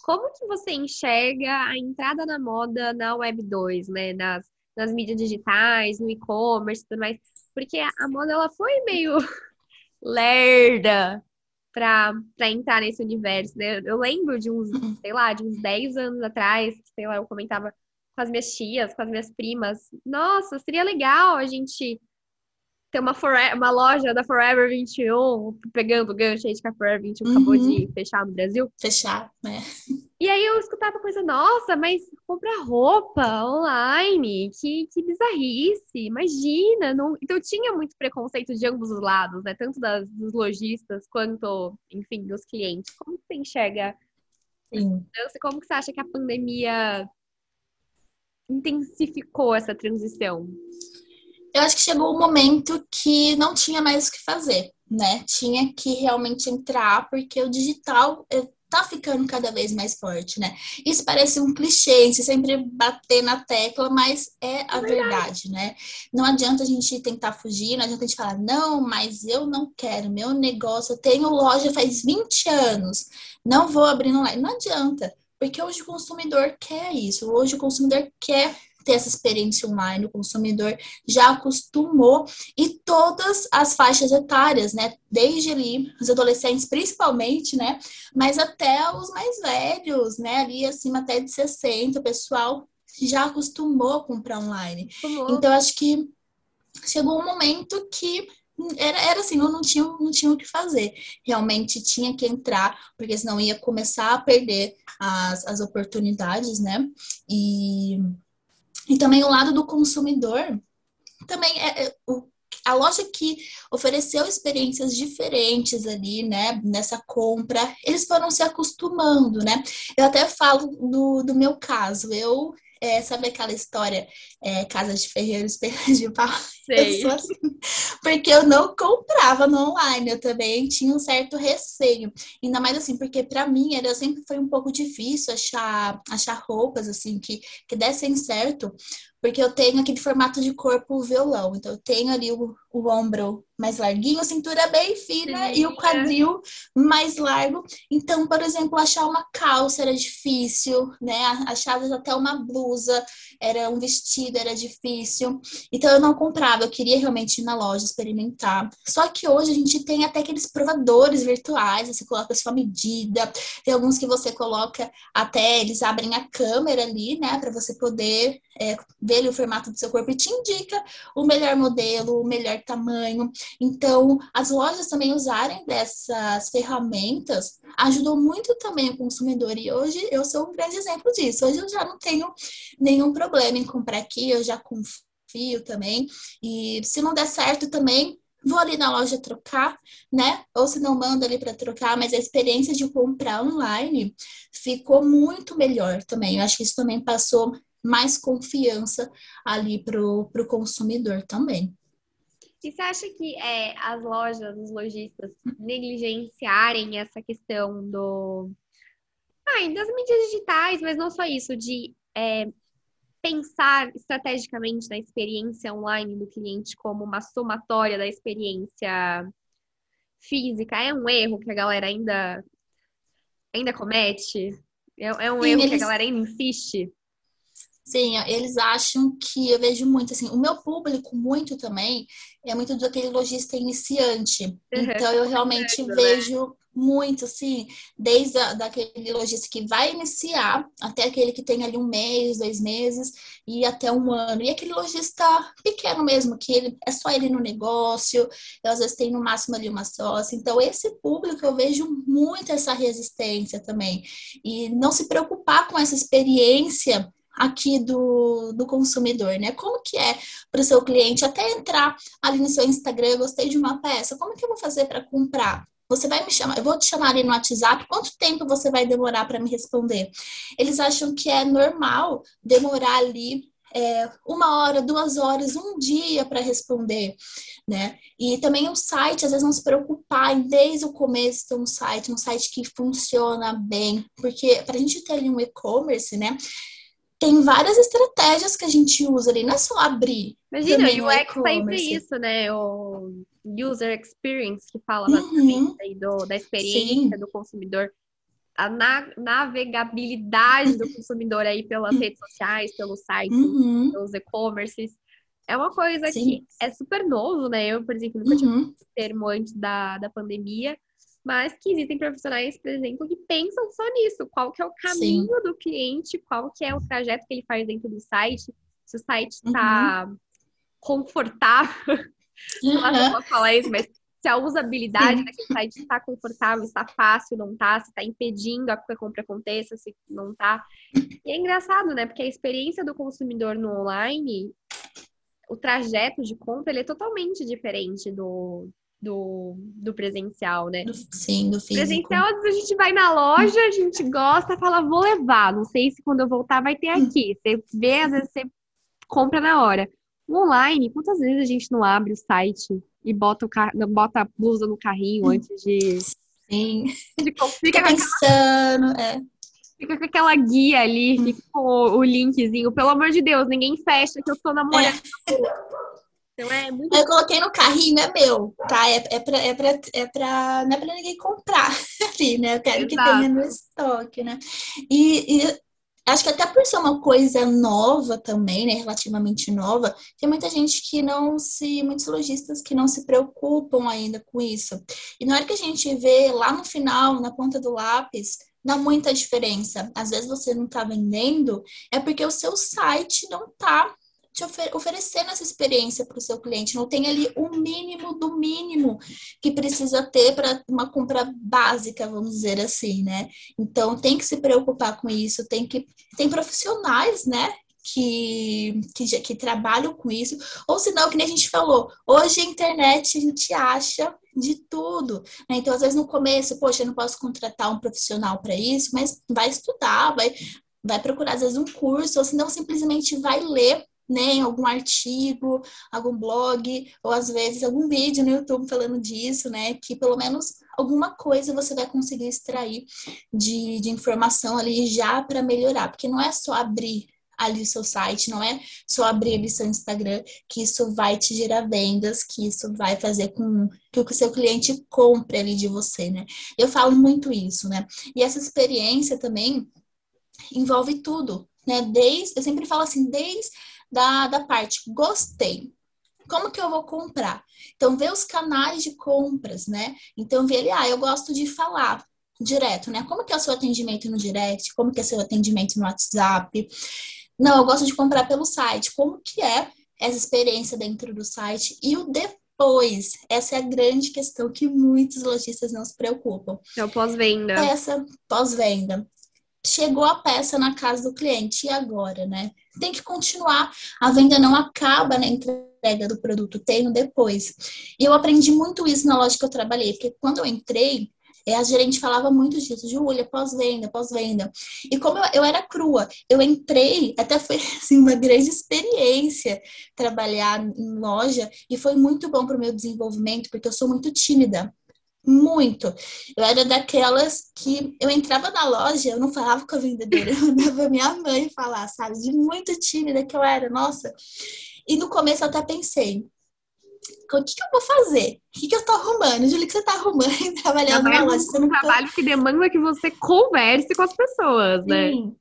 como que você enxerga a entrada na moda na Web 2, né? Nas, nas mídias digitais, no e-commerce e tudo mais? Porque a moda ela foi meio lerda para entrar nesse universo, né? Eu lembro de uns, uhum. sei lá, de uns 10 anos atrás, sei lá, eu comentava com as minhas tias, com as minhas primas, nossa, seria legal a gente tem uma, Forever, uma loja da Forever 21, pegando o gancho aí de que a Forever 21 uhum. acabou de fechar no Brasil. Fechar, né? E aí eu escutava coisa, nossa, mas comprar roupa online, que, que bizarrice, imagina. Não... Então tinha muito preconceito de ambos os lados, né? Tanto das, dos lojistas quanto, enfim, dos clientes. Como você enxerga Sim. Como que você acha que a pandemia intensificou essa transição? Eu acho que chegou o um momento que não tinha mais o que fazer, né? Tinha que realmente entrar, porque o digital eh, tá ficando cada vez mais forte, né? Isso parece um clichê, a gente sempre bater na tecla, mas é a verdade, né? Não adianta a gente tentar fugir, não adianta a gente falar, não, mas eu não quero, meu negócio, eu tenho loja faz 20 anos, não vou abrir online. Não adianta, porque hoje o consumidor quer isso, hoje o consumidor quer ter essa experiência online, o consumidor já acostumou e todas as faixas etárias, né? Desde ali, os adolescentes principalmente, né? Mas até os mais velhos, né? Ali acima até de 60, o pessoal já acostumou a comprar online. Uhum. Então, acho que chegou um momento que era, era assim, não, não, tinha, não tinha o que fazer. Realmente tinha que entrar, porque senão ia começar a perder as, as oportunidades, né? E e também o lado do consumidor, também é, é a loja que ofereceu experiências diferentes ali, né, nessa compra, eles foram se acostumando, né? Eu até falo do, do meu caso, eu é, sabe aquela história, é, Casa de Ferreiro, Espelho de Pau? Sei. Eu assim, porque eu não comprava no online, eu também tinha um certo receio. Ainda mais assim, porque para mim era sempre foi um pouco difícil achar, achar roupas assim que, que dessem certo, porque eu tenho aquele formato de corpo violão. Então, eu tenho ali o, o ombro mais larguinho, a cintura bem fina Sim, e o quadril é. mais largo. Então, por exemplo, achar uma calça era difícil, né? Achar até uma blusa, era um vestido, era difícil. Então, eu não comprava, eu queria realmente ir na loja experimentar. Só que hoje a gente tem até aqueles provadores virtuais, você coloca a sua medida, tem alguns que você coloca até, eles abrem a câmera ali, né, para você poder é, ver ali o formato do seu corpo e te indica o melhor modelo, o melhor tamanho. Então, as lojas também usarem dessas ferramentas ajudou muito também o consumidor. E hoje eu sou um grande exemplo disso. Hoje eu já não tenho nenhum problema em comprar aqui, eu já confio também. E se não der certo também, vou ali na loja trocar, né? Ou se não manda ali para trocar, mas a experiência de comprar online ficou muito melhor também. Eu acho que isso também passou mais confiança ali para o consumidor também. E você acha que é, as lojas, os lojistas negligenciarem essa questão do. Ah, das mídias digitais, mas não só isso, de é, pensar estrategicamente na experiência online do cliente como uma somatória da experiência física, é um erro que a galera ainda, ainda comete? É, é um Sim, erro eles... que a galera ainda insiste? Sim, eles acham que eu vejo muito assim, o meu público muito também é muito daquele lojista iniciante. Uhum, então eu realmente né? vejo muito, assim, desde a, daquele lojista que vai iniciar até aquele que tem ali um mês, dois meses e até um ano. E aquele lojista pequeno mesmo, que ele é só ele no negócio, eu, às vezes tem no máximo ali uma sócia. Então, esse público eu vejo muito essa resistência também. E não se preocupar com essa experiência aqui do, do consumidor, né? Como que é para o seu cliente até entrar ali no seu Instagram, eu gostei de uma peça, como que eu vou fazer para comprar? Você vai me chamar, eu vou te chamar ali no WhatsApp, quanto tempo você vai demorar para me responder? Eles acham que é normal demorar ali é, uma hora, duas horas, um dia para responder, né? E também o site, às vezes não se preocupar em desde o começo ter um site, um site que funciona bem, porque para a gente ter ali um e-commerce, né? Tem várias estratégias que a gente usa ali, não é só abrir. Imagina, o UX sempre isso, né? O user experience que fala basicamente uhum. do, da experiência Sim. do consumidor, a na navegabilidade do consumidor aí pelas uhum. redes sociais, pelos sites, uhum. pelos e-commerces. É uma coisa Sim. que é super novo, né? Eu, por exemplo, nunca uhum. tinha termo antes da, da pandemia mas que existem profissionais, por exemplo, que pensam só nisso, qual que é o caminho Sim. do cliente, qual que é o trajeto que ele faz dentro do site, se o site está uhum. confortável, uhum. não posso falar isso, mas se a usabilidade Sim. daquele site está confortável, está fácil, não está, se está impedindo a que a compra aconteça, se não está. E é engraçado, né? Porque a experiência do consumidor no online, o trajeto de compra, ele é totalmente diferente do, do, do presencial, né? sim, do físico. Presencial, às vezes a gente vai na loja, a gente gosta, fala, vou levar. Não sei se quando eu voltar vai ter aqui. Você vê, às vezes você compra na hora. online, quantas vezes a gente não abre o site e bota, o car... bota a blusa no carrinho antes de. Sim. De... Fica, fica pensando, aquela... é. Fica com aquela guia ali, fica com o linkzinho. Pelo amor de Deus, ninguém fecha que eu tô namorando. É. Então é muito. Eu coloquei no carrinho, é meu, tá? É, é, pra, é, pra, é pra. Não é pra ninguém comprar ali, né? Eu quero Exato. que tenha no estoque, né? E, e acho que até por ser uma coisa nova também, né, relativamente nova, tem muita gente que não se, muitos lojistas que não se preocupam ainda com isso. E na hora que a gente vê lá no final, na ponta do lápis, dá muita diferença. Às vezes você não está vendendo, é porque o seu site não está te ofer oferecendo essa experiência para o seu cliente. Não tem ali o mínimo do mínimo que precisa ter para uma compra básica, vamos dizer assim, né? Então tem que se preocupar com isso, tem que tem profissionais, né? Que, que, que trabalham com isso, ou senão, que nem a gente falou, hoje a internet a gente acha de tudo. Né? Então, às vezes, no começo, poxa, eu não posso contratar um profissional para isso, mas vai estudar, vai, vai procurar, às vezes, um curso, ou senão simplesmente vai ler né, em algum artigo, algum blog, ou às vezes algum vídeo no YouTube falando disso, né, que pelo menos alguma coisa você vai conseguir extrair de, de informação ali já para melhorar, porque não é só abrir ali o seu site, não é só abrir ali seu Instagram, que isso vai te gerar vendas, que isso vai fazer com que o seu cliente compre ali de você, né? Eu falo muito isso, né? E essa experiência também envolve tudo, né? Desde, eu sempre falo assim, desde da, da parte gostei, como que eu vou comprar? Então, ver os canais de compras, né? Então, ver ali, ah, eu gosto de falar direto, né? Como que é o seu atendimento no direct? Como que é o seu atendimento no WhatsApp? Não, eu gosto de comprar pelo site. Como que é essa experiência dentro do site e o depois? Essa é a grande questão que muitos lojistas não se preocupam. É o pós-venda. Essa pós-venda. Chegou a peça na casa do cliente e agora, né? Tem que continuar. A venda não acaba na entrega do produto, tem no depois. E eu aprendi muito isso na loja que eu trabalhei, porque quando eu entrei, é, a gerente falava muito disso, Júlia, pós-venda, pós-venda. E como eu, eu, era crua, eu entrei, até foi assim, uma grande experiência trabalhar em loja, e foi muito bom para o meu desenvolvimento, porque eu sou muito tímida. Muito. Eu era daquelas que eu entrava na loja, eu não falava com a vendedora, eu mandava minha mãe falar, sabe? De muito tímida que eu era, nossa. E no começo eu até pensei, o que, que, eu vou fazer? O que, que eu tô arrumando? Julie, o que você tá arrumando trabalhando na loja? Você um trabalho que demanda que você converse com as pessoas, né? Sim.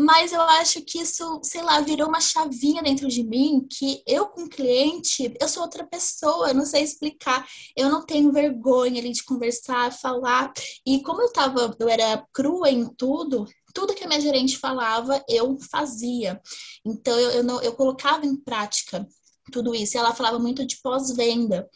Mas eu acho que isso, sei lá, virou uma chavinha dentro de mim que eu com cliente, eu sou outra pessoa, eu não sei explicar. Eu não tenho vergonha ali de conversar, falar. E como eu tava, eu era crua em tudo, tudo que a minha gerente falava, eu fazia. Então eu, eu, não, eu colocava em prática tudo isso. E ela falava muito de pós-venda.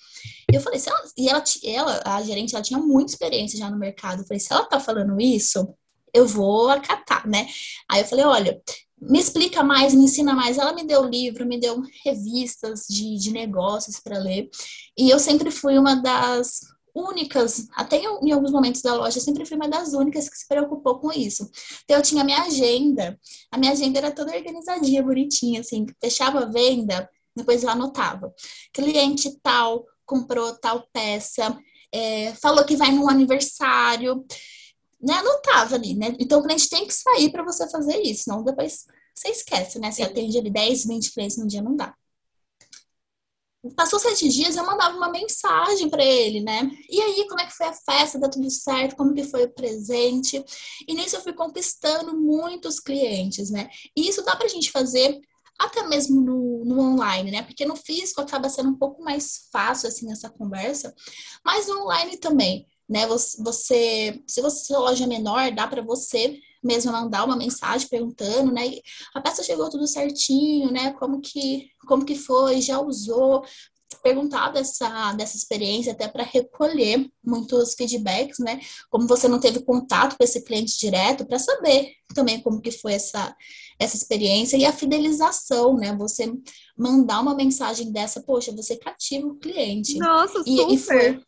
Eu falei, se ela, e ela, ela, a gerente, ela tinha muita experiência já no mercado. Eu falei, se ela tá falando isso, eu vou acatar, né? Aí eu falei, olha, me explica mais, me ensina mais. Ela me deu livro, me deu revistas de, de negócios para ler. E eu sempre fui uma das únicas, até em, alguns momentos da loja, eu sempre fui uma das únicas que se preocupou com isso. Então, eu tinha minha agenda, a minha agenda era toda organizadinha, bonitinha, assim, fechava a venda, depois eu anotava. Cliente tal comprou tal peça, é, falou que vai num aniversário, né? Anotava ali, né? Então o cliente tem que sair para você fazer isso, não depois você esquece, né? Você atende ali 10, 20 clientes no dia, não dá. Passou sete dias, eu mandava uma mensagem para ele, né? E aí, como é que foi a festa? Deu tudo certo? Como que foi o presente? E nisso eu fui conquistando muitos clientes, né? E isso dá pra gente fazer até mesmo no, no, online, né? Porque no físico acaba sendo um pouco mais fácil, assim, essa conversa, mas no online também, né? Você, se você sua loja é menor, dá para você mesmo mandar uma mensagem perguntando, né? A peça chegou tudo certinho, né? Como que, como que foi? Já usou? perguntar dessa, dessa experiência até para recolher muitos feedbacks, né? Como você não teve contato com esse cliente direto, para saber também como que foi essa, essa experiência e a fidelização, né? Você mandar uma mensagem dessa, poxa, você cativa o cliente. Nossa, e, super! E, foi,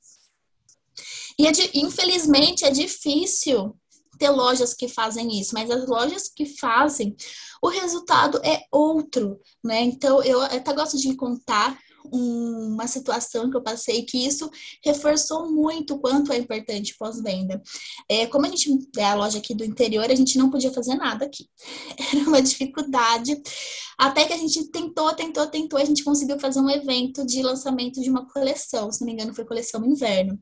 e é de, infelizmente é difícil ter lojas que fazem isso, mas as lojas que fazem, o resultado é outro, né? Então eu até gosto de contar uma situação que eu passei que isso reforçou muito o quanto é importante pós-venda. É, como a gente é a loja aqui do interior, a gente não podia fazer nada aqui. Era uma dificuldade. Até que a gente tentou, tentou, tentou, a gente conseguiu fazer um evento de lançamento de uma coleção, se não me engano, foi coleção inverno.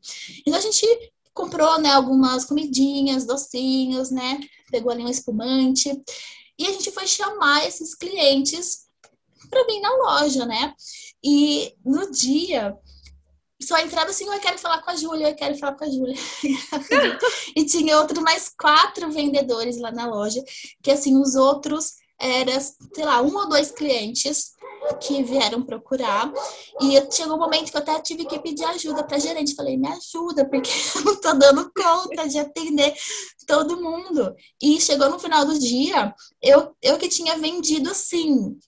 Então a gente comprou, né, algumas comidinhas, docinhos, né? Pegou ali um espumante. E a gente foi chamar esses clientes para vir na loja, né? E no dia, só entrava assim, eu quero falar com a Júlia, eu quero falar com a Júlia. e tinha outros mais quatro vendedores lá na loja, que assim, os outros eram, sei lá, um ou dois clientes que vieram procurar. E chegou um momento que eu até tive que pedir ajuda para gerente. Falei, me ajuda, porque eu não tô dando conta de atender todo mundo. E chegou no final do dia, eu, eu que tinha vendido assim,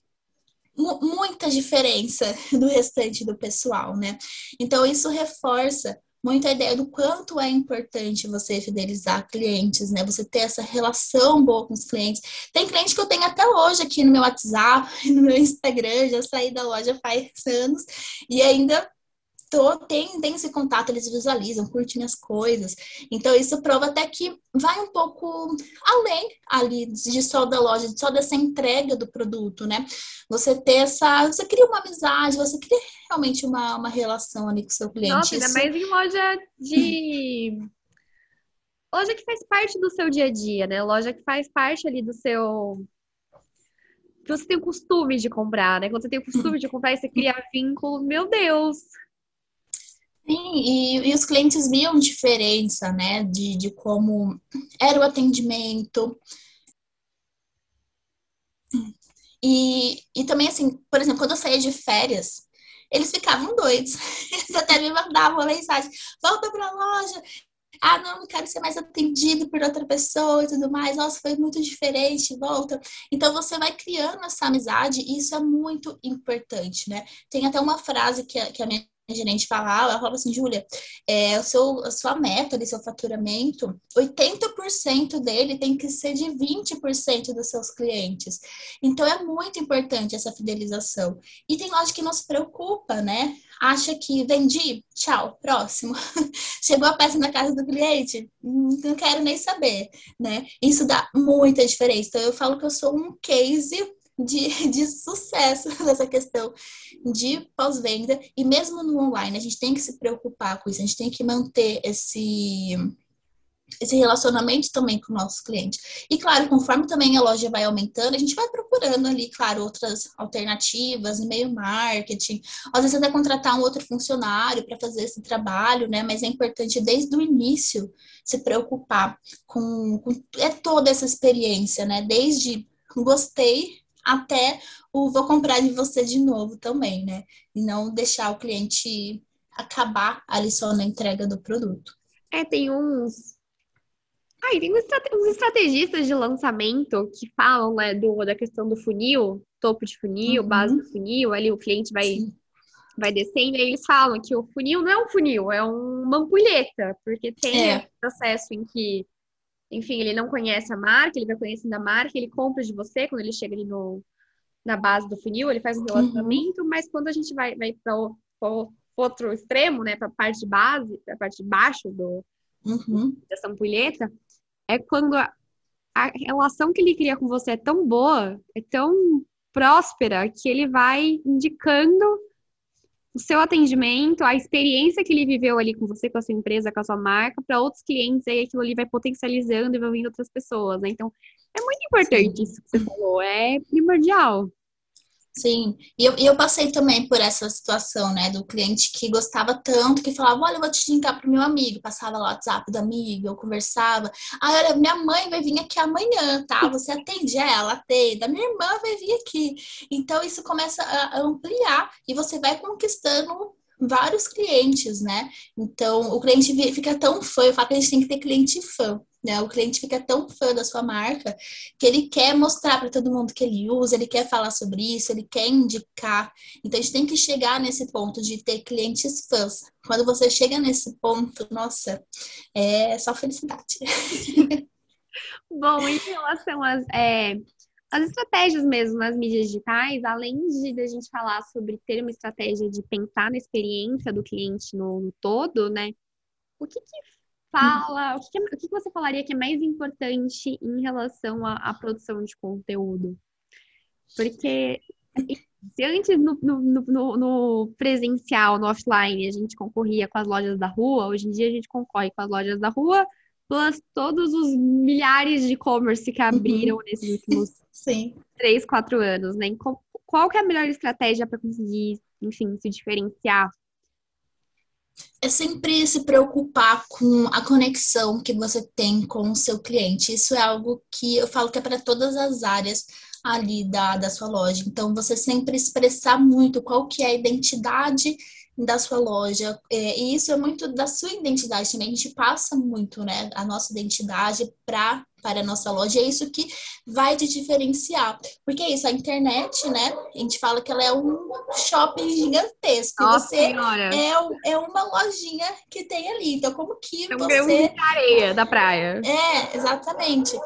muita diferença do restante do pessoal, né? Então, isso reforça muito a ideia do quanto é importante você fidelizar clientes, né? Você ter essa relação boa com os clientes. Tem cliente que eu tenho até hoje aqui no meu WhatsApp, no meu Instagram, já saí da loja faz anos e ainda tô, tem, tem esse contato, eles visualizam, curtem as coisas. Então, isso prova até que vai um pouco além ali de só da loja, de só dessa entrega do produto, né? Você ter essa. Você cria uma amizade, você cria realmente uma, uma relação ali com o seu cliente. Nossa, ainda mais em loja de. loja que faz parte do seu dia a dia, né? Loja que faz parte ali do seu que você tem o costume de comprar, né? Quando você tem o costume de comprar e você cria vínculo, meu Deus, Sim, e, e, os clientes viam diferença, né, de, de como era o atendimento. E, e também, assim, por exemplo, quando eu saía de férias, eles ficavam doidos. Eles até me mandavam uma mensagem: volta para a loja. Ah, não, não quero ser mais atendido por outra pessoa e tudo mais. Nossa, foi muito diferente, volta. Então você vai criando essa amizade e isso é muito importante, né? Tem até uma frase que a, que a minha gerente falava, ela falava assim, Júlia, é, o seu, a sua meta de seu faturamento, 80% dele tem que ser de 20% dos seus clientes. Então é muito importante essa fidelização. E tem loja que não se preocupa, né? Acha que vendi, tchau, próximo. Chegou a peça na casa do cliente, não quero nem saber, né? Isso dá muita diferença. Então eu falo que eu sou um case de, de sucesso nessa questão de pós-venda. E mesmo no online, a gente tem que se preocupar com isso, a gente tem que manter esse, esse relacionamento também com o nosso cliente. E claro, conforme também a loja vai aumentando, a gente vai procurando ali, claro, outras alternativas, e-mail marketing, às vezes até contratar um outro funcionário para fazer esse trabalho, né? Mas é importante desde o início se preocupar com, com é toda essa experiência, né? Desde gostei até o vou comprar de você de novo também, né? E não deixar o cliente acabar ali só na entrega do produto. É, tem uns. Aí, tem uns estrategistas de lançamento que falam, né, do, da questão do funil, topo de funil, uhum. base do funil, ali o cliente vai, vai descendo, e eles falam que o funil não é um funil, é uma ampulheta, porque tem é. processo em que enfim, ele não conhece a marca, ele vai conhecendo a marca, ele compra de você quando ele chega ali no, na base do funil, ele faz um relacionamento, uhum. mas quando a gente vai, vai para o outro extremo, né, para a parte de base, para a parte de baixo do, uhum. dessa ampulheta, é quando a, a relação que ele cria com você é tão boa, é tão próspera, que ele vai indicando o seu atendimento, a experiência que ele viveu ali com você, com a sua empresa, com a sua marca, para outros clientes, aí aquilo ali vai potencializando e vai vindo outras pessoas, né? Então, é muito importante Sim. isso que você falou, é primordial. Sim, e eu, eu passei também por essa situação, né, do cliente que gostava tanto, que falava, olha, eu vou te linkar pro meu amigo, passava lá o WhatsApp do amigo, eu conversava, ah, olha, minha mãe vai vir aqui amanhã, tá, você atende ela, atende, a minha irmã vai vir aqui, então isso começa a ampliar e você vai conquistando vários clientes, né, então o cliente fica tão fã, eu falo que a gente tem que ter cliente fã, né? O cliente fica tão fã da sua marca que ele quer mostrar para todo mundo que ele usa, ele quer falar sobre isso, ele quer indicar. Então a gente tem que chegar nesse ponto de ter clientes fãs. Quando você chega nesse ponto, nossa, é só felicidade. Bom, em relação às, é, às estratégias mesmo nas mídias digitais, além de a gente falar sobre ter uma estratégia de pensar na experiência do cliente no, no todo, né? O que, que fala, o que, o que você falaria que é mais importante em relação à, à produção de conteúdo? Porque se antes no, no, no, no, presencial, no offline, a gente concorria com as lojas da rua, hoje em dia a gente concorre com as lojas da rua, plus todos os milhares de e-commerce que abriram uhum. nesses últimos Sim. três, quatro anos, né? Qual que é a melhor estratégia para conseguir, enfim, se diferenciar é sempre se preocupar com a conexão que você tem com o seu cliente. Isso é algo que eu falo que é para todas as áreas ali da, da sua loja. Então, você sempre expressar muito qual que é a identidade da sua loja. É, e isso é muito da sua identidade também. A gente passa muito, né, a nossa identidade para para a nossa loja. É isso que vai te diferenciar. Porque é isso, a internet, né? A gente fala que ela é um shopping gigantesco. Nossa você é, é uma lojinha que tem ali. Então, como que é você. de areia da praia. É, exatamente.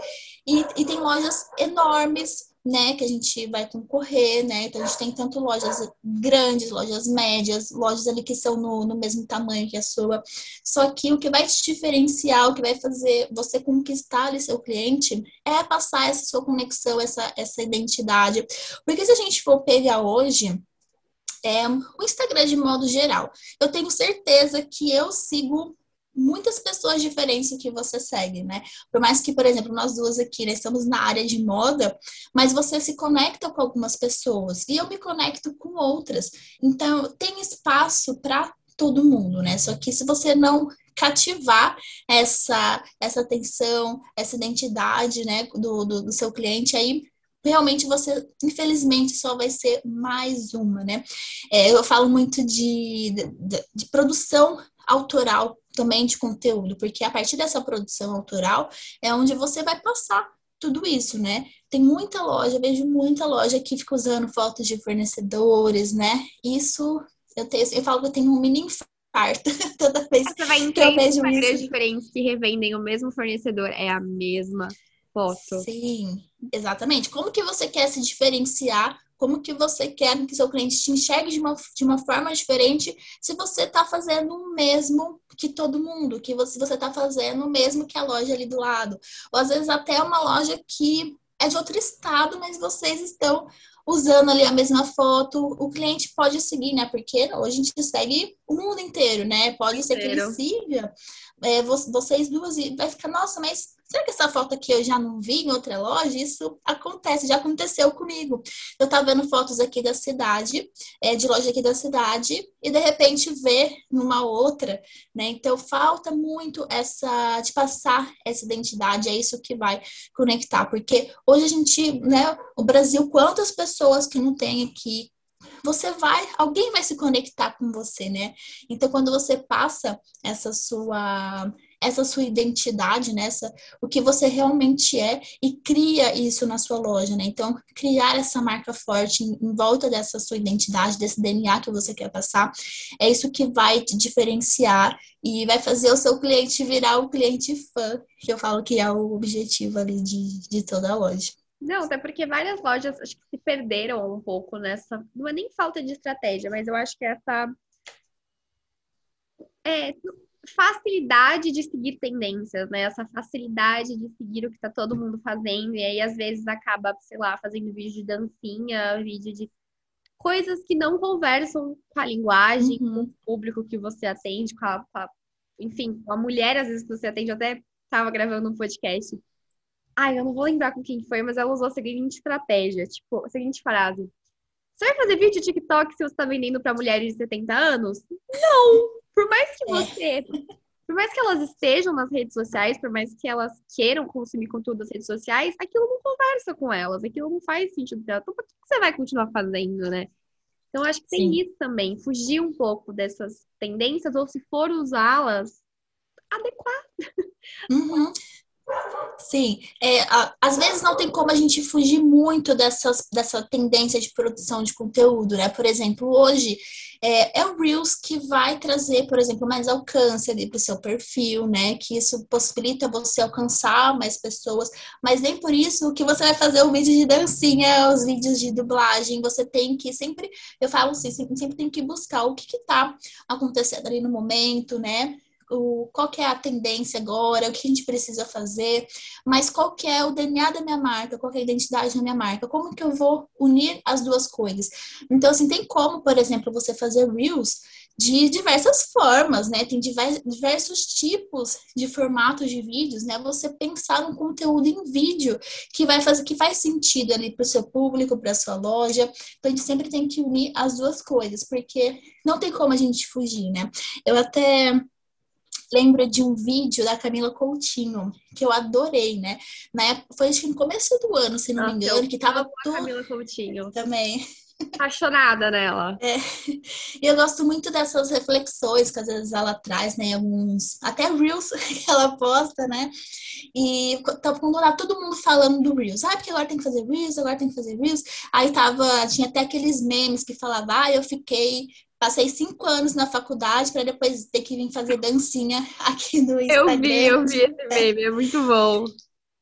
E, e tem lojas enormes né, que a gente vai concorrer, né? Então a gente tem tanto lojas grandes, lojas médias, lojas ali que são no, no mesmo tamanho que a sua. Só que o que vai te diferenciar, o que vai fazer você conquistar ali seu cliente é passar essa sua conexão, essa, essa identidade. Porque se a gente for pegar hoje, é, o Instagram de modo geral, eu tenho certeza que eu sigo muitas pessoas diferentes que você segue, né? Por mais que, por exemplo, nós duas aqui né, estamos na área de moda, mas você se conecta com algumas pessoas e eu me conecto com outras. Então, tem espaço para todo mundo, né? Só que se você não cativar essa essa atenção, essa identidade, né, do, do, do seu cliente, aí realmente você, infelizmente, só vai ser mais uma, né? É, eu falo muito de, de, de, produção autoral também de conteúdo, porque a partir dessa produção autoral é onde você vai passar tudo isso, né? Tem muita loja, vejo muita loja que fica usando fotos de fornecedores, né? Isso eu tenho, eu falo que eu tenho um mini infarto toda vez você vai em que eu vejo isso. diferentes que revendem o mesmo fornecedor, é a mesma foto. Sim, exatamente. Como que você quer se diferenciar como que você quer que seu cliente te enxergue de uma, de uma forma diferente se você está fazendo o mesmo que todo mundo, que você está fazendo o mesmo que a loja ali do lado. Ou às vezes até uma loja que é de outro estado, mas vocês estão usando ali a mesma foto. O cliente pode seguir, né? Porque hoje a gente segue o mundo inteiro, né? Pode ser que ele siga é, vocês duas e vai ficar, nossa, mas será que essa foto aqui eu já não vi em outra loja? Isso acontece, já aconteceu comigo. Eu tava vendo fotos aqui da cidade, é, de loja aqui da cidade, e de repente ver numa outra, né? Então falta muito essa de passar essa identidade, é isso que vai conectar, porque hoje a gente, né, o Brasil, quantas pessoas que não tem aqui você vai, alguém vai se conectar com você, né? Então, quando você passa essa sua essa sua identidade, nessa né? o que você realmente é e cria isso na sua loja, né? Então, criar essa marca forte em, em, volta dessa sua identidade, desse DNA que você quer passar, é isso que vai te diferenciar e vai fazer o seu cliente virar o cliente fã, que eu falo que é o objetivo ali de, de toda a loja. Não, até porque várias lojas acho que se perderam um pouco nessa. Não é nem falta de estratégia, mas eu acho que essa é, facilidade de seguir tendências, né? Essa facilidade de seguir o que está todo mundo fazendo, e aí às vezes acaba, sei lá, fazendo vídeo de dancinha, vídeo de coisas que não conversam com a linguagem, uhum. com o público que você atende, com a, com a, enfim, com a mulher às vezes que você atende. Eu até estava gravando um podcast Ai, eu não vou lembrar com quem foi, mas ela usou a seguinte estratégia, tipo, a seguinte frase. Você vai fazer vídeo TikTok se você tá vendendo para mulheres de 70 anos? Não! Por mais que é. você. Por mais que elas estejam nas redes sociais, por mais que elas queiram consumir conteúdo das redes sociais, aquilo não conversa com elas, aquilo não faz sentido elas. Então, por que você vai continuar fazendo, né? Então, acho que Sim. tem isso também, fugir um pouco dessas tendências, ou se for usá-las, adequar. Uhum. Sim, é, a, às vezes não tem como a gente fugir muito dessas, dessa tendência de produção de conteúdo, né? Por exemplo, hoje é, é o Reels que vai trazer, por exemplo, mais alcance para o seu perfil, né? Que isso possibilita você alcançar mais pessoas, mas nem por isso que você vai fazer o vídeo de dancinha, os vídeos de dublagem, você tem que sempre, eu falo assim, sempre, sempre tem que buscar o que está acontecendo ali no momento, né? O, qual que é a tendência agora, o que a gente precisa fazer, mas qual que é o DNA da minha marca, qual que é a identidade da minha marca, como que eu vou unir as duas coisas. Então, assim, tem como, por exemplo, você fazer Reels de diversas formas, né? Tem diversos tipos de formatos de vídeos, né? Você pensar um conteúdo em vídeo que vai fazer que faz sentido ali para o seu público, para sua loja. Então a gente sempre tem que unir as duas coisas, porque não tem como a gente fugir, né? Eu até lembro de um vídeo da Camila Coutinho, que eu adorei, né? Na época, foi acho que no começo do ano, se não Nossa, me engano, que tava tudo... Camila Coutinho. Também. Apaixonada nela. É. E eu gosto muito dessas reflexões que às vezes ela traz, né? Alguns. Até Reels que ela posta, né? E tava lá todo mundo falando do Reels. Ah, porque agora tem que fazer Reels, agora tem que fazer Reels. Aí tava, tinha até aqueles memes que falavam, ah, eu fiquei Passei cinco anos na faculdade para depois ter que vir fazer dancinha aqui no Instagram. Eu vi, eu vi esse meme, é muito bom.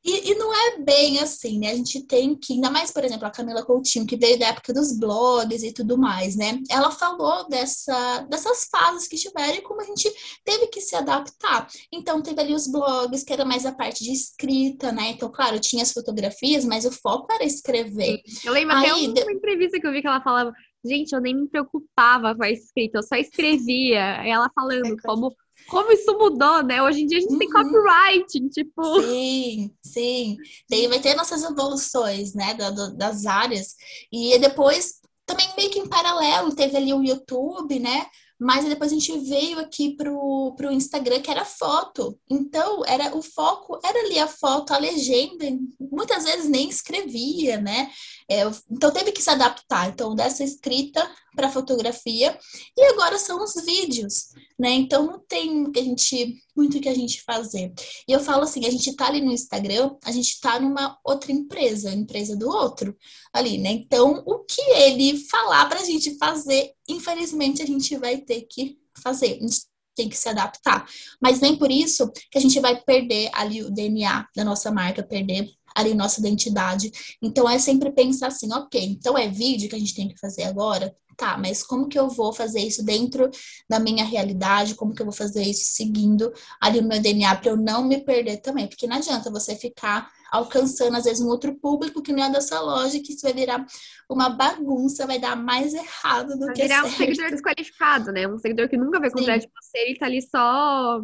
E, e, não é bem assim, né? A gente tem que, ainda mais, por exemplo, a Camila Coutinho, que veio da época dos blogs e tudo mais, né? Ela falou dessa, dessas fases que tiveram e como a gente teve que se adaptar. Então, teve ali os blogs, que era mais a parte de escrita, né? Então, claro, tinha as fotografias, mas o foco era escrever. Eu lembro Aí, até uma de... entrevista que eu vi que ela falava, gente, eu nem me preocupava com a escrita, eu só escrevia. Ela falando como como isso mudou, né? Hoje em dia a gente uhum. tem copywriting, tipo. Sim, sim. Tem, vai ter nossas evoluções, né? Da, da, das áreas. E depois, também meio que em paralelo, teve ali o YouTube, né? Mas depois a gente veio aqui pro, pro Instagram, que era foto. Então, era o foco era ali a foto, a legenda. Muitas vezes nem escrevia, né? É, então, teve que se adaptar. Então, dessa escrita para fotografia. E agora são os vídeos, né? Então, não tem que a gente, muito que a gente fazer. E eu falo assim, a gente tá ali no Instagram, a gente tá numa outra empresa, empresa do outro ali, né? Então, o que ele falar pra gente fazer, infelizmente, a gente vai ter que fazer. A gente tem que se adaptar. Mas nem por isso que a gente vai perder ali o DNA da nossa marca, perder ali nossa identidade. Então é sempre pensar assim, ok, então é vídeo que a gente tem que fazer agora? Tá, mas como que eu vou fazer isso dentro da minha realidade? Como que eu vou fazer isso seguindo ali o meu DNA para eu não me perder também? Porque não adianta você ficar alcançando, às vezes, um outro público que não é da sua loja, que isso vai virar uma bagunça, vai dar mais errado do vai que virar certo. um seguidor desqualificado, né? Um seguidor que nunca vai comprar Sim. de você, ele tá ali só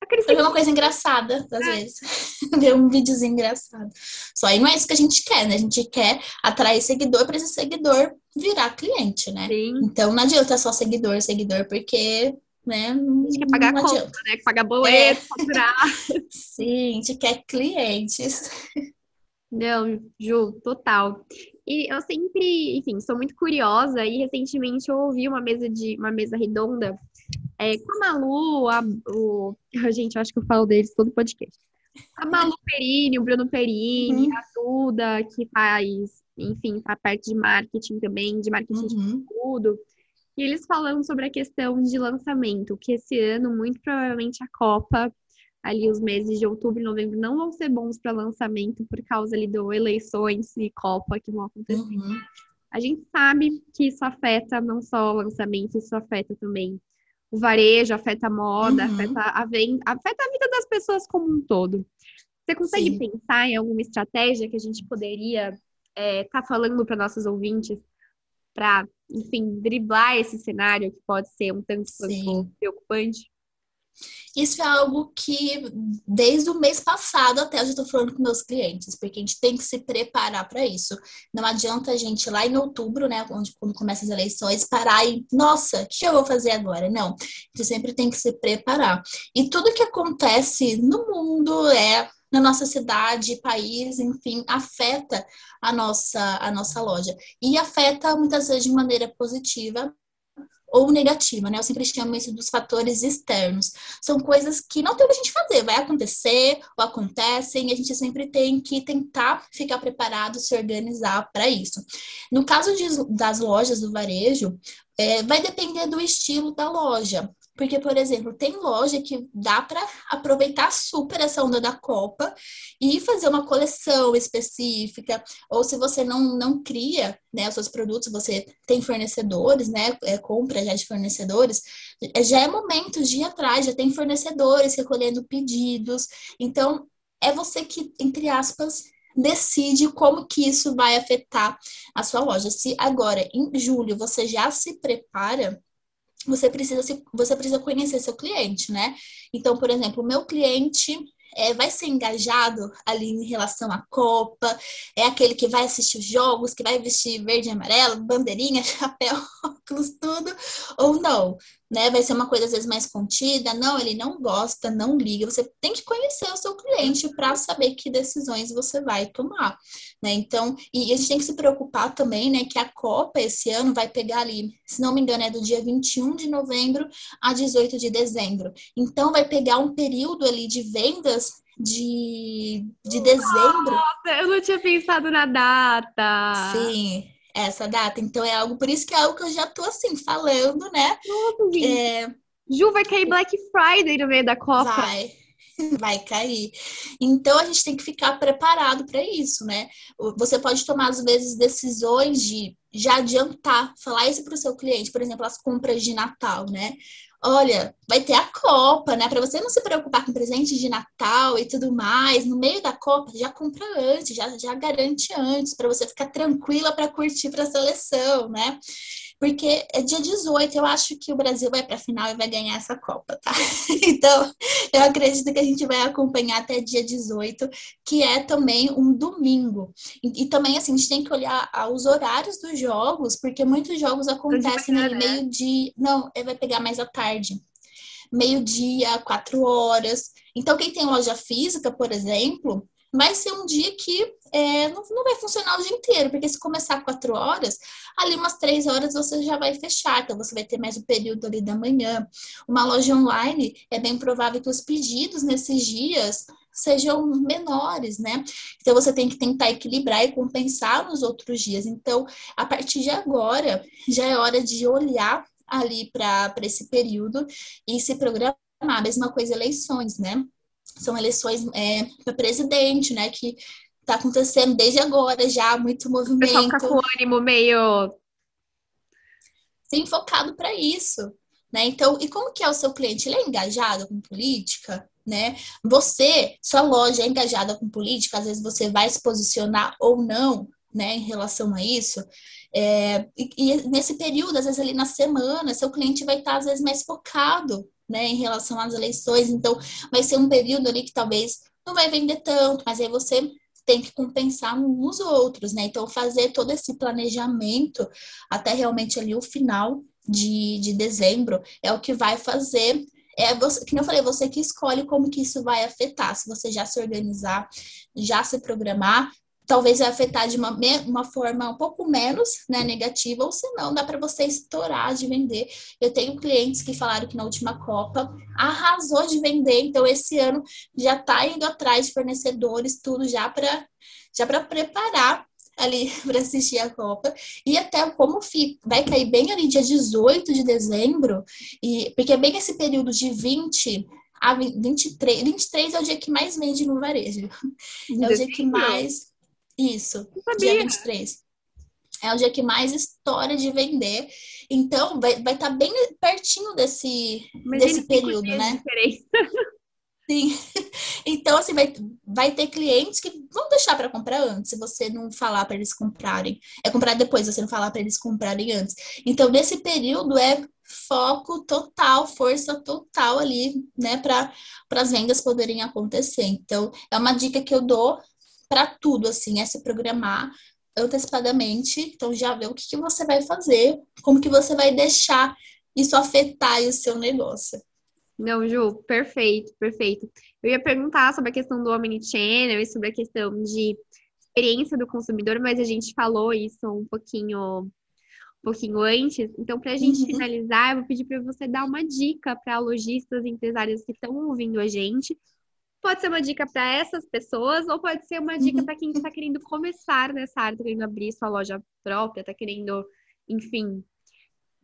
Aquele uma coisa engraçada, às é. vezes. Ver um videozinho engraçado. Só aí não é isso que a gente quer, né? A gente quer atrair seguidor para esse seguidor virar cliente, né? Sim. Então não adianta só seguidor, seguidor, porque né? A gente quer pagar conta, né? Pagar boleto, é. faturar. Sim, a gente quer clientes. Não, Ju, total. E eu sempre, enfim, sou muito curiosa e recentemente eu ouvi uma mesa de uma mesa redonda é, com a Malu, a, o, a gente, eu acho que eu falo deles todo podcast. A Malu Perini, o Bruno Perini, uhum. a Duda, que faz, enfim, a parte de marketing também, de marketing uhum. de conteúdo. E eles falando sobre a questão de lançamento, que esse ano, muito provavelmente, a Copa, ali os meses de outubro e novembro, não vão ser bons para lançamento por causa ali do eleições e Copa que vão acontecer. Uhum. A gente sabe que isso afeta não só o lançamento, isso afeta também o varejo, afeta a moda, uhum. afeta, a venda, afeta a vida das pessoas como um todo. Você consegue Sim. pensar em alguma estratégia que a gente poderia estar é, tá falando para nossos ouvintes para, enfim, driblar esse cenário que pode ser um tanto preocupante? Isso é algo que, desde o mês passado até, eu já estou falando com meus clientes, porque a gente tem que se preparar para isso. Não adianta a gente lá em outubro, né, onde, quando começa as eleições, parar e, nossa, o que eu vou fazer agora? Não, gente sempre tem que se preparar. E tudo que acontece no mundo é na nossa cidade, país, enfim, afeta a nossa, a nossa loja. E afeta muitas vezes de maneira positiva, ou negativa, né? Eu sempre chamo isso dos fatores externos. São coisas que não tem o que a gente fazer, vai acontecer ou acontecem, e a gente sempre tem que tentar ficar preparado, se organizar para isso. No caso de, das lojas do varejo, é, vai depender do estilo da loja. Porque, por exemplo, tem loja que dá para aproveitar super essa onda da Copa e fazer uma coleção específica. Ou se você não, não cria né, os seus produtos, você tem fornecedores, né? É, compra já de fornecedores, é, já é momento de ir atrás, já tem fornecedores recolhendo pedidos. Então, é você que, entre aspas, decide como que isso vai afetar a sua loja. Se agora, em julho, você já se prepara você precisa, se, você precisa conhecer seu cliente, né? Então, por exemplo, o meu cliente é, vai ser engajado ali em relação à Copa, é aquele que vai assistir os jogos, que vai vestir verde e amarelo, bandeirinha, chapéu, óculos, tudo, ou não, né? Vai ser uma coisa às vezes mais contida, não, ele não gosta, não liga. Você tem que conhecer o seu cliente para saber que decisões você vai tomar, né? Então, e a gente tem que se preocupar também, né, que a Copa esse ano vai pegar ali, se não me engano, é do dia 21 de novembro a 18 de dezembro. Então, vai pegar um período ali de vendas de, de dezembro. Nossa, eu não tinha pensado na data. Sim, essa data. Então é algo, por isso que é algo que eu já tô assim falando, né? Nossa, é... Ju, vai cair Black Friday no meio da Copa. Vai. vai cair. Então a gente tem que ficar preparado para isso, né? Você pode tomar às vezes decisões de já adiantar, falar isso para o seu cliente, por exemplo, as compras de Natal, né? Olha, vai ter a Copa, né? Para você não se preocupar com presente de Natal e tudo mais, no meio da Copa, já compra antes, já, já garante antes, para você ficar tranquila para curtir para a seleção, né? Porque é dia 18, eu acho que o Brasil vai para a final e vai ganhar essa Copa, tá? Então, eu acredito que a gente vai acompanhar até dia 18, que é também um domingo. E, e também, assim, a gente tem que olhar os horários dos jogos, porque muitos jogos acontecem no né? meio de. Não, vai pegar mais à tarde. Meio-dia, quatro horas. Então, quem tem loja física, por exemplo, vai ser um dia que é, não, não vai funcionar o dia inteiro, porque se começar quatro horas, ali umas três horas você já vai fechar, então você vai ter mais o período ali da manhã. Uma loja online, é bem provável que os pedidos nesses dias sejam menores, né? Então você tem que tentar equilibrar e compensar nos outros dias. Então, a partir de agora, já é hora de olhar ali para esse período e se programar. A mesma coisa eleições, né? São eleições é, para presidente, né? Que está acontecendo desde agora já, muito movimento. O pessoal fica com o ânimo meio. Sim, focado para isso. Né? Então, e como que é o seu cliente? Ele é engajado com política? Né? Você, sua loja é engajada com política, às vezes você vai se posicionar ou não, né, em relação a isso. É, e, e, nesse período, às vezes ali na semana, seu cliente vai estar às vezes mais focado né, em relação às eleições. Então, vai ser um período ali que talvez não vai vender tanto, mas aí você tem que compensar nos outros, né? Então, fazer todo esse planejamento até realmente ali o final de, de dezembro é o que vai fazer. É você, que eu falei, você que escolhe como que isso vai afetar. Se você já se organizar, já se programar, talvez vai afetar de uma, uma forma um pouco menos né, negativa, ou se não, dá para você estourar de vender. Eu tenho clientes que falaram que na última Copa arrasou de vender, então esse ano já está indo atrás de fornecedores, tudo já para já para preparar ali para assistir a Copa. E até como fica, vai cair bem ali dia 18 de dezembro, e porque é bem esse período de 20 a 23, 23 é o dia que mais vende no varejo. É o dia que mais isso, dia 23. É o dia que mais história de vender. Então, vai estar vai tá bem pertinho desse, desse período, né? Sim. Então, assim, vai, vai ter clientes que vão deixar para comprar antes, se você não falar para eles comprarem. É comprar depois, você não falar para eles comprarem antes. Então, nesse período é foco total, força total ali, né, para as vendas poderem acontecer. Então, é uma dica que eu dou para tudo, assim, é se programar antecipadamente, então já ver o que, que você vai fazer, como que você vai deixar isso afetar o seu negócio. Não, Ju, perfeito, perfeito. Eu ia perguntar sobre a questão do Omnichannel e sobre a questão de experiência do consumidor, mas a gente falou isso um pouquinho, um pouquinho antes. Então, para a gente uhum. finalizar, eu vou pedir para você dar uma dica para lojistas e empresários que estão ouvindo a gente Pode ser uma dica para essas pessoas ou pode ser uma dica uhum. para quem está querendo começar nessa área, está querendo abrir sua loja própria, está querendo, enfim,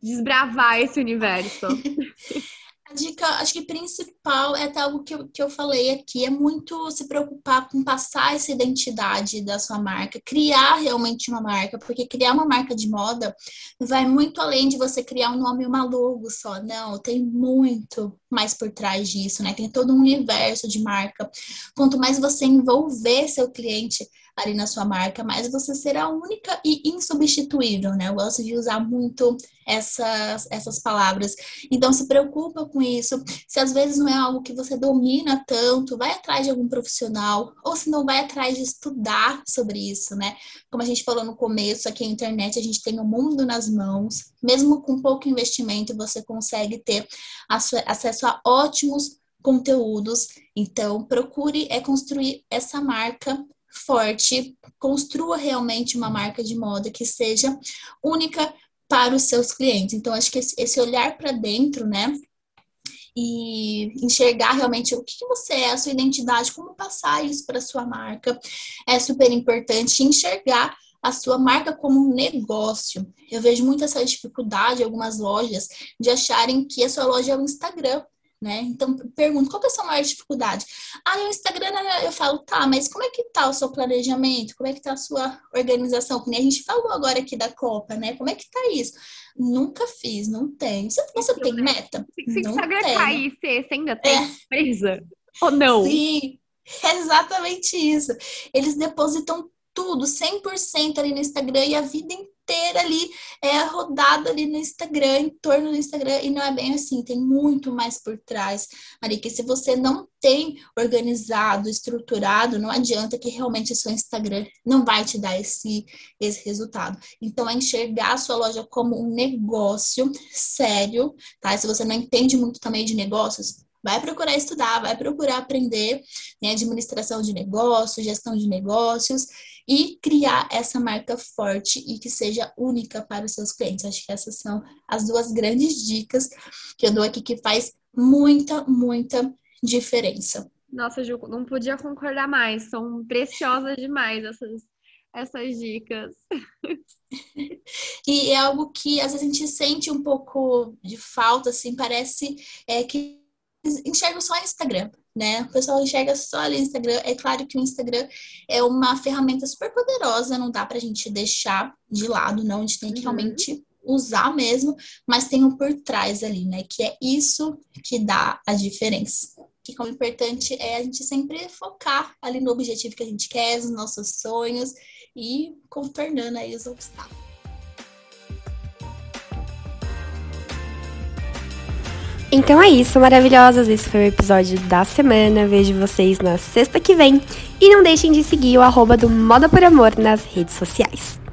desbravar esse universo. A dica, acho que principal é até algo que eu, que eu falei aqui, é muito se preocupar com passar essa identidade da sua marca, criar realmente uma marca, porque criar uma marca de moda vai muito além de você criar um nome e uma logo só, não, tem muito mais por trás disso, né? Tem todo um universo de marca. Quanto mais você envolver seu cliente ali na sua marca, mais você será única e insubstituível, né? Eu gosto de usar muito essas, essas palavras. Então, se preocupa com isso. Se às vezes não é algo que você domina tanto, vai atrás de algum profissional, ou se não, vai atrás de estudar sobre isso, né? Como a gente falou no começo, aqui na internet a gente tem o mundo nas mãos. Mesmo com pouco investimento, você consegue ter acesso a ótimos conteúdos. Então, procure é construir essa marca forte, construa realmente uma marca de moda que seja única para os seus clientes. Então, acho que esse olhar para dentro, né? E enxergar realmente o que você é, a sua identidade, como passar isso para sua marca, é super importante. Enxergar a sua marca como um negócio. Eu vejo muito essa dificuldade em algumas lojas de acharem que a sua loja é o Instagram né? Então, pergunto, qual que é a sua maior dificuldade? Ah, o Instagram, eu falo, tá, mas como é que tá o seu planejamento? Como é que tá a sua organização? Como a gente falou agora aqui da Copa, né? Como é que tá isso? Nunca fiz, não tenho. Você, você tem né? meta? Se o Instagram cair, você ainda tem é. Ou não? Sim, é exatamente isso. Eles depositam tudo, 100% ali no Instagram e a vida inteira ali é rodada ali no Instagram, em torno do Instagram, e não é bem assim, tem muito mais por trás ali, que se você não tem organizado, estruturado, não adianta que realmente seu Instagram não vai te dar esse, esse resultado. Então, é enxergar a sua loja como um negócio sério, tá? Se você não entende muito também de negócios, vai procurar estudar, vai procurar aprender né, administração de negócios, gestão de negócios e criar essa marca forte e que seja única para os seus clientes. Acho que essas são as duas grandes dicas que eu dou aqui que faz muita, muita diferença. Nossa, Ju, não podia concordar mais. São preciosas demais essas, essas dicas. e é algo que às vezes a gente sente um pouco de falta, assim, parece é, que enxergam só Instagram, né? O pessoal enxerga só ali Instagram. É claro que o Instagram é uma ferramenta super poderosa, não dá pra gente deixar de lado, não. A gente tem que uhum. realmente usar mesmo, mas tem um por trás ali, né? Que é isso que dá a diferença. Que como importante é a gente sempre focar ali no objetivo que a gente quer, nos nossos sonhos e contornando aí os obstáculos. Então é isso, maravilhosas. Esse foi o episódio da semana. Vejo vocês na sexta que vem. E não deixem de seguir o arroba do Moda por Amor nas redes sociais.